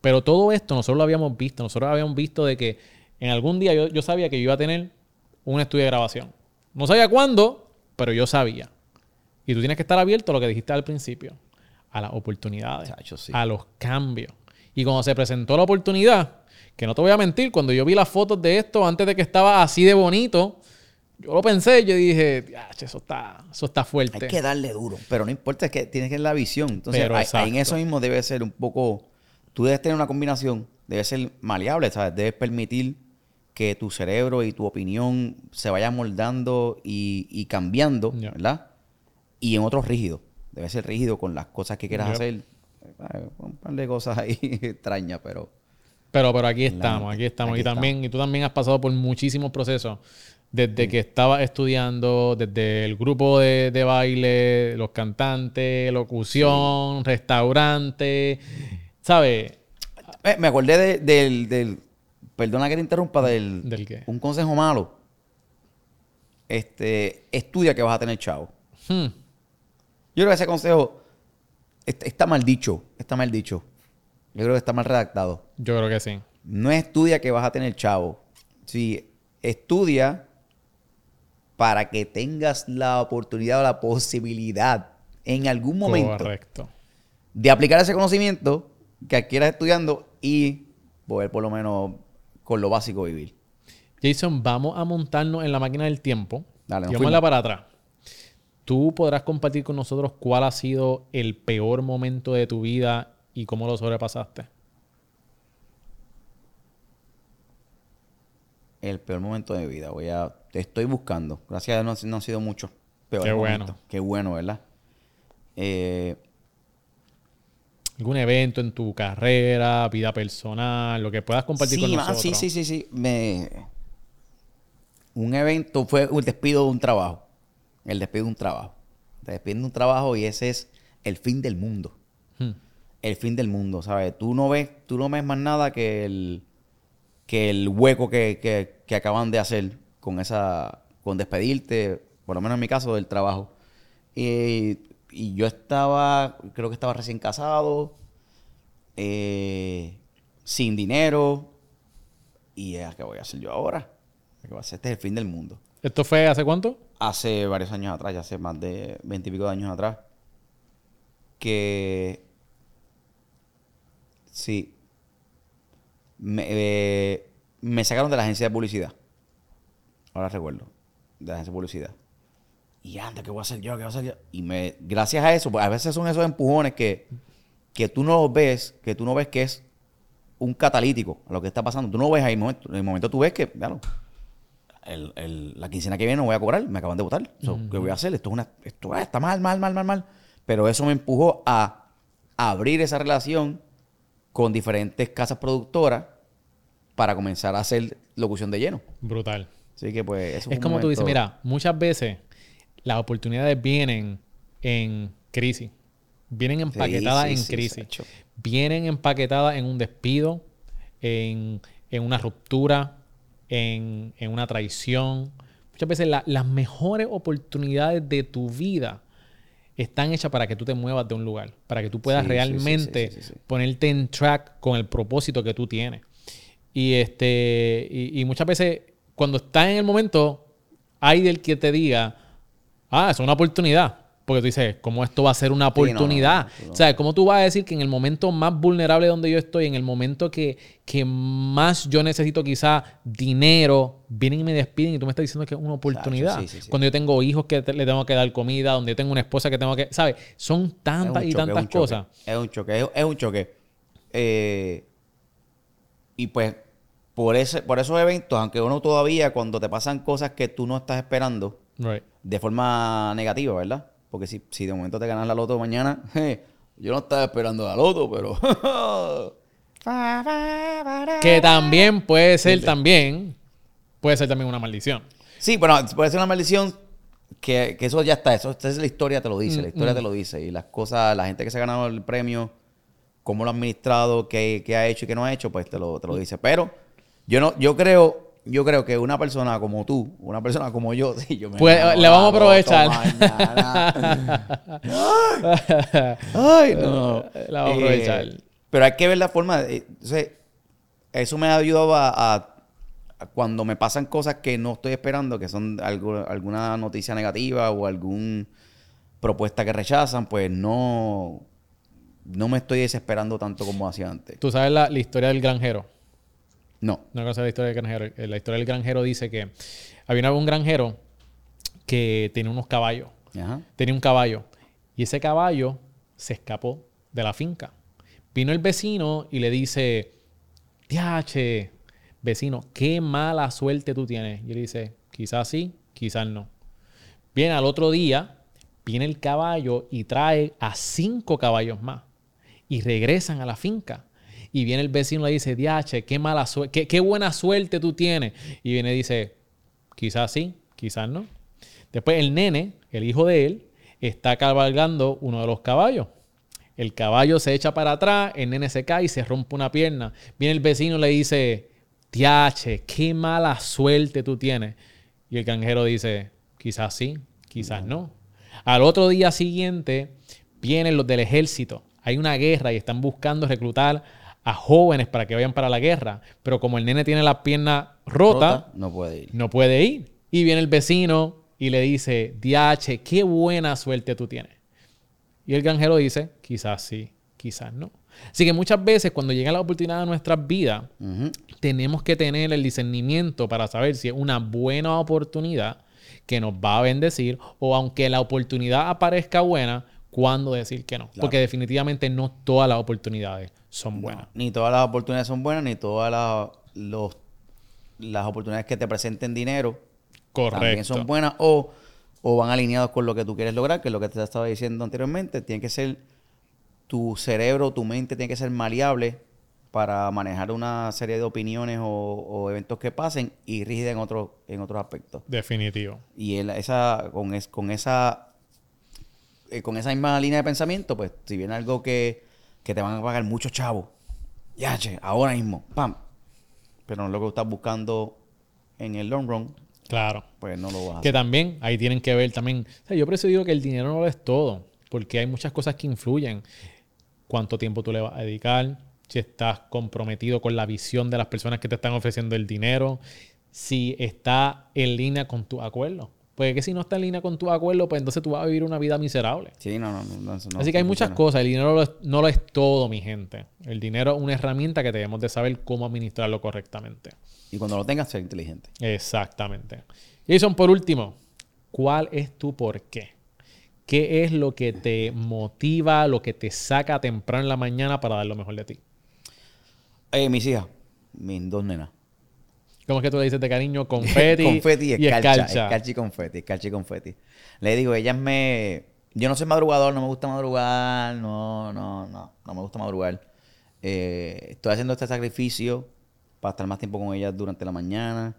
Pero todo esto nosotros lo habíamos visto. Nosotros habíamos visto de que en algún día yo, yo sabía que yo iba a tener un estudio de grabación. No sabía cuándo, pero yo sabía. Y tú tienes que estar abierto a lo que dijiste al principio. A las oportunidades. Chacho, sí. A los cambios. Y cuando se presentó la oportunidad, que no te voy a mentir, cuando yo vi las fotos de esto antes de que estaba así de bonito, yo lo pensé, yo dije, "Ah, che, eso está, eso está fuerte. Hay que darle duro, pero no importa, es que tienes que ver la visión. Entonces, en eso mismo debe ser un poco. Tú debes tener una combinación, debe ser maleable, ¿sabes? Debes permitir que tu cerebro y tu opinión se vayan moldando y, y cambiando. ¿verdad? Y en otros rígido. Debe ser rígido con las cosas que quieras hacer, un par de cosas ahí extrañas, pero... Pero, pero aquí estamos, aquí estamos. Aquí y también, y tú también has pasado por muchísimos procesos. Desde que estabas estudiando, desde el grupo de, de baile, los cantantes, locución, restaurante, ¿sabes? Eh, me acordé de- del, del... Perdona que te interrumpa, del... ¿Del qué? Un consejo malo. Este... Estudia que vas a tener chavo. Hmm. Yo creo que ese consejo está, mal dicho. Está mal dicho. Yo creo que está mal redactado. Yo creo que sí. No estudia que vas a tener chavo. Sí, estudia para que tengas la oportunidad o la posibilidad en algún momento Correcto. de aplicar ese conocimiento que adquieras estudiando y poder por lo menos con lo básico vivir. Jason, vamos a montarnos en la máquina del tiempo. Dale, fuimos. para atrás. Tú podrás compartir con nosotros cuál ha sido el peor momento de tu vida y cómo lo sobrepasaste. El peor momento de mi vida. Voy a, te estoy buscando. Gracias a Dios no, han- no han sido muchos. Qué bueno. Qué bueno, ¿verdad? Eh, ¿Algún evento en tu carrera, vida personal, lo que puedas compartir con sí, nosotros? ah, sí, sí, sí, sí. Me... Un evento fue el despido de un trabajo. El despido de un trabajo. Te despiden de un trabajo y ese es el fin del mundo. Hmm. El fin del mundo, ¿sabes? Tú no ves, tú no ves más nada que el, que el hueco que, que- que acaban de hacer con esa, con despedirte, por lo menos en mi caso, del trabajo. Y, y yo estaba, creo que estaba recién casado, eh, sin dinero. ¿Y qué voy a hacer yo ahora? ¿Qué voy a hacer? Este es el fin del mundo. ¿Esto fue hace cuánto? Hace varios años atrás, ya hace más de veintipico de años atrás, que sí, me, eh, me sacaron de la agencia de publicidad. Ahora recuerdo, de la agencia de publicidad. Y anda, ¿qué voy a hacer yo? ¿Qué voy a hacer yo? Y me, gracias a eso, pues a veces son esos empujones que, que tú no ves, que tú no ves que es un catalítico a lo que está pasando. Tú no ves ahí, en el momento, en el momento tú ves que, claro, el- el- la quincena que viene no voy a cobrar, me acaban de votar. So, ¿Qué voy a hacer? Esto, es una, esto ah, está mal, mal, mal, mal, mal. Pero eso me empujó a abrir esa relación con diferentes casas productoras para comenzar a hacer locución de lleno. Brutal. Así que pues eso Es como tú dices, mira, muchas veces las oportunidades vienen en crisis. Vienen empaquetadas sí, en crisis. Vienen empaquetadas en un despido, en, en una ruptura, en, en una traición. Muchas veces la- las mejores oportunidades de tu vida están hechas para que tú te muevas de un lugar, para que tú puedas realmente ponerte en track con el propósito que tú tienes. Y este y, y muchas veces cuando estás en el momento hay del que te diga, ah, es una oportunidad. Porque tú dices, ¿cómo esto va a ser una no, no, no, oportunidad? no. O sea, ¿cómo tú vas a decir que en el momento más vulnerable donde yo estoy, en el momento que, que más yo necesito quizá dinero, vienen y me despiden y tú me estás diciendo que es una oportunidad? sí, sí, sí. Cuando yo tengo hijos que te- le tengo que dar comida, donde yo tengo una esposa que tengo que... ¿Sabes? Son tantas y es tantas un choque. cosas. Es un choque, es, es un choque. Eh, y pues, por, ese, por esos eventos, aunque uno todavía, cuando te pasan cosas que tú no estás esperando, Right. de forma negativa, ¿verdad? Porque si, si de momento te ganas la loto mañana, je, yo no estaba esperando la loto, pero... Que también puede ser también... Puede ser también una maldición. Sí, bueno, puede ser una maldición que, que eso ya está. Eso esa es la historia, te lo dice. Mm, la historia mm. te lo dice. Y las cosas, la gente que se ha ganado el premio, cómo lo ha administrado, qué, qué ha hecho y qué no ha hecho, pues te lo, te lo dice. Pero yo no, yo creo, yo creo que una persona como tú, una persona como yo, sí, yo me Pues, le vamos a aprovechar. Ay, no. La vamos a Eh, aprovechar. pero hay que ver la forma. de- entonces, eso me ha ayudado a, a- a cuando me pasan cosas que no estoy esperando, que son algo- alguna noticia negativa o alguna propuesta que rechazan, pues no, no me estoy desesperando tanto como hacía antes. Tú sabes la, la historia del granjero. No. No conoces la historia del granjero. Eh, La historia del granjero dice que había una- un granjero que tenía unos caballos. Ajá. Tenía un caballo. Y ese caballo se escapó de la finca. Vino el vecino y le dice, Tiache, vecino, qué mala suerte tú tienes. Y él dice, quizás sí, quizás no. Viene al otro día, viene el caballo y trae a cinco caballos más. y regresan a la finca. Y viene el vecino y le dice, Diache, qué mala qué, qué buena suerte tú tienes. Y viene y dice, quizás sí, quizás no. Después el nene, el hijo de él, está cabalgando uno de los caballos. El caballo se echa para atrás, el nene se cae y se rompe una pierna. Viene el vecino y le dice, Tiache, qué mala suerte tú tienes. Y el granjero dice, quizás sí, quizás no. Al otro día siguiente vienen los del ejército. Hay una guerra y están buscando reclutar a jóvenes para que vayan para la guerra. Pero como el nene tiene la pierna rota, Rota, no puede ir. no puede ir. Y viene el vecino y le dice, Diache, qué buena suerte tú tienes. Y el granjero dice, quizás sí, quizás no. Así que muchas veces cuando llega la oportunidad de nuestras vidas, tenemos que tener el discernimiento para saber si es una buena oportunidad que nos va a bendecir o aunque la oportunidad aparezca buena, cuándo decir que no. Porque definitivamente no todas las oportunidades son buenas. Ni todas las oportunidades son buenas, ni todas las, los- las oportunidades que te presenten dinero Correcto. también son buenas o, o van alineados con lo que tú quieres lograr, que es lo que te estaba diciendo anteriormente. Tiene que ser tu cerebro, tu mente tiene que ser maleable para manejar una serie de opiniones o, o eventos que pasen y rígida en, otros en otros aspectos. Definitivo. Y el- esa, con, es- con esa eh, con esa misma línea de pensamiento, pues si viene algo que, que te van a pagar muchos chavos, ya, che, ahora mismo, pam. Pero no es lo que estás buscando en el long run, Claro. pues no lo vas a Que hacer. también ahí tienen que ver también. O sea, yo por eso digo que el dinero no lo es todo, porque hay muchas cosas que influyen. Cuánto tiempo tú le vas a dedicar, si estás comprometido con la visión de las personas que te están ofreciendo el dinero, si está en línea con tu acuerdo. Porque que si no está en línea con tu acuerdo, pues entonces tú vas a vivir una vida miserable. Sí, no, no, no, Así que hay muchas cosas. El dinero no lo es- no lo es todo, mi gente. El dinero es una herramienta que debemos de saber cómo administrarlo correctamente. Y cuando lo tengas, ser inteligente. Exactamente. Jason, por último, ¿cuál es tu por qué? ¿Qué es lo que te motiva, lo que te saca temprano en la mañana para dar lo mejor de ti? Eh, mis hijas, mis dos nenas. ¿Cómo es que tú le dices de cariño? Confeti, confeti y escarcha. escarcha. Escarcha y confeti, escarcha y confeti. Le digo, ellas me... Yo no soy madrugador, no me gusta madrugar, no, no, no, no me gusta madrugar. Eh, estoy haciendo este sacrificio para estar más tiempo con ellas durante la mañana.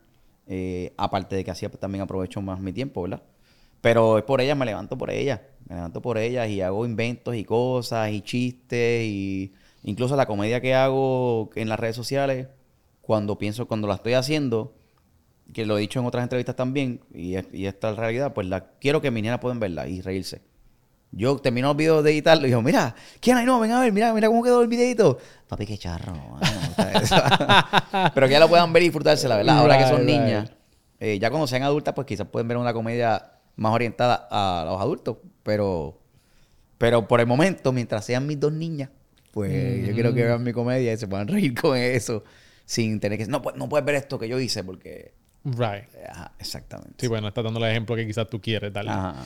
Eh, aparte de que así también aprovecho más mi tiempo, ¿verdad? Pero es por ellas, me levanto por ellas. Me levanto por ellas y hago inventos y cosas y chistes y incluso la comedia que hago en las redes sociales, cuando pienso, cuando la estoy haciendo, que lo he dicho en otras entrevistas también, y, es- y esta es la realidad, pues la quiero que mis nenas puedan verla y reírse. Yo termino los videos de editarlo y digo, mira, ¿quién hay? No, ven a ver, mira, mira cómo quedó el videito. Papi, qué charro. Pero que ya lo puedan ver y disfrutarse, la verdad. Ahora que son niñas, eh, ya cuando sean adultas, pues quizás pueden ver una comedia más orientada a los adultos. Pero, pero por el momento, mientras sean mis dos niñas, pues yo quiero que vean mi comedia y se puedan reír con eso. Sin tener que... No, no puedes ver esto que yo hice porque... Right. Ajá, exactamente. Sí, bueno, estás dando el ejemplo que quizás tú quieres darle. Ajá.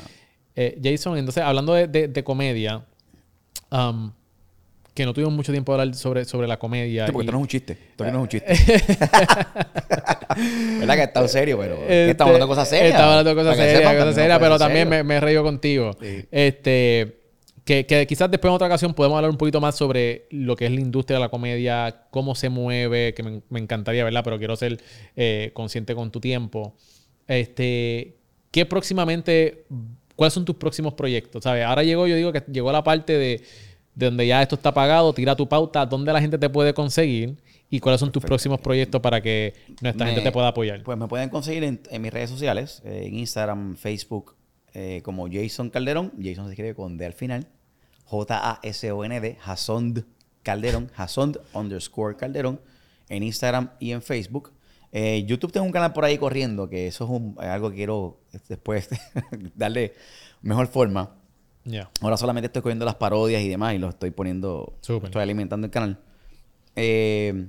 Eh, Jason, entonces, hablando de, de- de comedia, um, que no tuvimos mucho tiempo de hablar sobre, sobre la comedia. Sí, porque y- esto no es un chiste. Esto no es un chiste. ¿Verdad que está serio? Pero estamos hablando de cosas serias. Este, Estamos hablando de cosas serias, cosas serias, pero también me, me he reído contigo. Sí. Este, que, que quizás después en otra ocasión podemos hablar un poquito más sobre lo que es la industria de la comedia, cómo se mueve, que me, me encantaría, ¿verdad? Pero quiero ser eh, consciente con tu tiempo. Este, ¿qué próximamente, cuáles son tus próximos proyectos? ¿Sabes? Ahora llegó, yo digo que llegó la parte de, de donde ya esto está pagado, tira tu pauta, dónde la gente te puede conseguir y cuáles son tus próximos proyectos para que nuestra Me- gente te pueda apoyar. Pues me pueden conseguir en, en mis redes sociales, eh, en Instagram, Facebook, eh, como Jason Calderón. Jason se escribe con D al final. J-A-S-O-N-D, Jasond Calderón, Jasond underscore Calderón, en Instagram y en Facebook. Eh, YouTube tengo un canal por ahí corriendo, que eso es un- algo que quiero después darle mejor forma. Ahora solamente estoy cogiendo las parodias y demás y lo estoy poniendo, Súper. estoy alimentando el canal. Eh,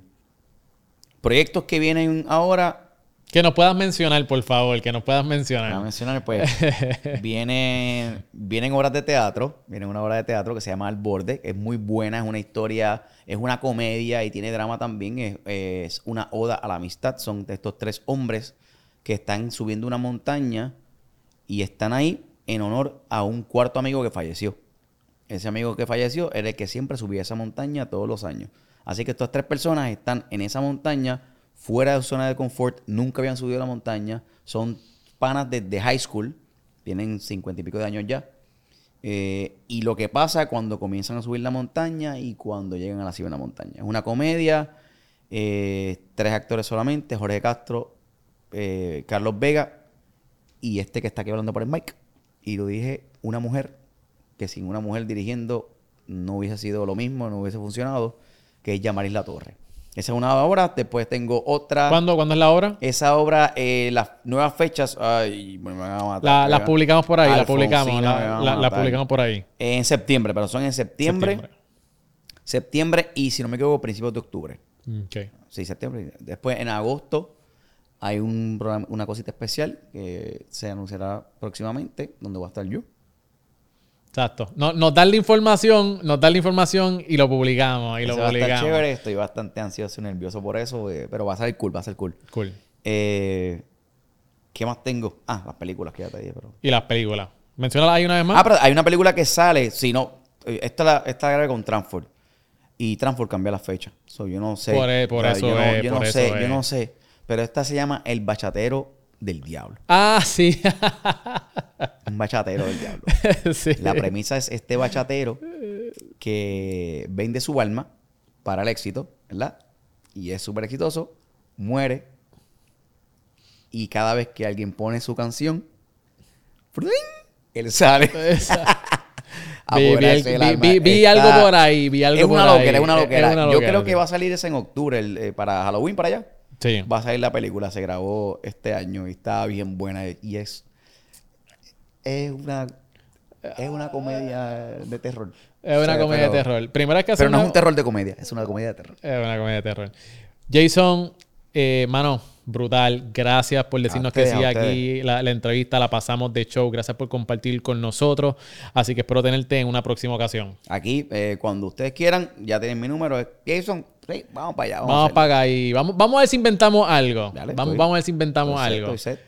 proyectos que vienen ahora, Que nos puedas mencionar, por favor, que nos puedas Voy a mencionar. mencionar, pues, vienen, vienen obras de teatro. Viene una obra de teatro que se llama Al Borde. Es muy buena, es una historia, es una comedia y tiene drama también. Es, es una oda a la amistad. Son de estos tres hombres que están subiendo una montaña y están ahí en honor a un cuarto amigo que falleció. ese amigo que falleció, era el que siempre subía esa montaña todos los años. Así que estas tres personas están en esa montaña, fuera de zona de confort, nunca habían subido la montaña, son panas desde high school, tienen cincuenta y pico de años ya. Eh, y lo que pasa cuando comienzan a subir la montaña y cuando llegan a la cima de la montaña. Es una comedia, eh, tres actores solamente, Jorge Castro, eh, Carlos Vega y este que está aquí hablando por el mic. Y lo dije, una mujer, que sin una mujer dirigiendo no hubiese sido lo mismo, no hubiese funcionado, que es Yamaris La Torre. Esa es una obra, después tengo otra. ¿Cuándo, ¿Cuándo es la hora? Esa obra, eh, las nuevas fechas, ay, me van a matar. La- las publicamos por ahí, la Alfonsina publicamos. La, publicamos por ahí. En septiembre, pero son en septiembre, Septiembre. septiembre, y si no me equivoco, principios de octubre. Ok. Sí, septiembre. Después, en agosto, hay un programa- una cosita especial que se anunciará próximamente, donde voy a estar yo. Exacto. No- Nos dan la información, nos dan la información y lo publicamos. Y lo Ese va a estar publicamos. chévere. Estoy bastante ansioso y nervioso por eso, eh, pero va a ser cool, va a ser cool. Cool. Eh, ¿Qué más tengo? Ah, las películas que ya te dije, pero... Y las películas. Menciónala ahí una vez más. Ah, pero hay una película que sale, si no, eh, esta la, esta con Transford. Y Transford cambia la fecha. So, yo no sé. Por e- por O sea, eso yo no, es, yo por no eso sé, es. yo no sé. Pero esta se llama El Bachatero del Diablo. Ah, sí. Un bachatero del diablo. sí. La premisa es este bachatero que vende su alma para el éxito, ¿verdad? Y es súper exitoso, muere. Y cada vez que alguien pone su canción, ¡fring! él sale. A Vi- vi el- vi- alma. vi- vi Está- algo por ahí, vi algo es una por ahí. es una loquera. es una Yo loquera, creo que va a salir ese en octubre, el, eh, para Halloween, para allá. Sí. Va a salir la película, se grabó este año y está bien buena. Y es. Es una. Es una comedia de terror. Es una O sea, comedia de terror. Primera que Pero no es un terror de comedia, es una comedia de terror. Es una comedia de terror. Jason, eh, mano, brutal. Gracias por decirnos que sí aquí. La, la entrevista la pasamos de show. Gracias por compartir con nosotros. Así que espero tenerte en una próxima ocasión. Aquí, eh, cuando ustedes quieran, ya tienen mi número. es Jason, vamos para allá. Vamos, Vamos para acá y vamos, vamos a ver si inventamos algo. Dale, vamos, estoy- vamos a ver si inventamos Estoy set, algo. estoy set.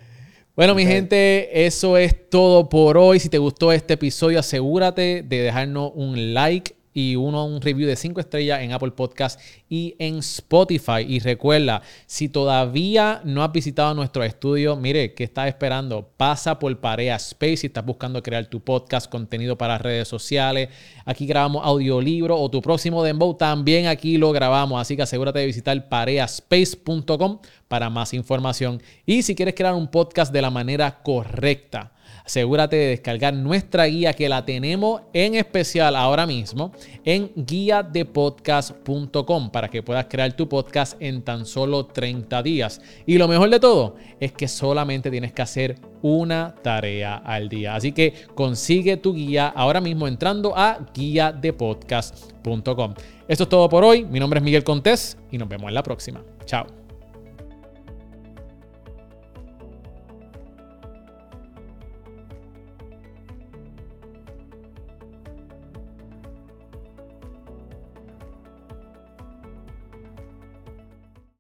Bueno, mi gente, eso es todo por hoy. Si te gustó este episodio, asegúrate de dejarnos un like y uno un review de 5 estrellas en Apple Podcast y en Spotify. Y recuerda, si todavía no has visitado nuestro estudio, mire, ¿qué estás esperando? Pasa por Parea Space si estás buscando crear tu podcast, contenido para redes sociales. Aquí grabamos audiolibro o tu próximo Dembow también aquí lo grabamos. Así que asegúrate de visitar pareaspace.com para más información. Y si quieres crear un podcast de la manera correcta, asegúrate de descargar nuestra guía que la tenemos en especial ahora mismo en guiadepodcast.com para que puedas crear tu podcast en tan solo 30 días. Y lo mejor de todo es que solamente tienes que hacer una tarea al día. Así que consigue tu guía ahora mismo entrando a guiadepodcast.com. Esto es todo por hoy. Mi nombre es Miguel Contés y nos vemos en la próxima. Chao.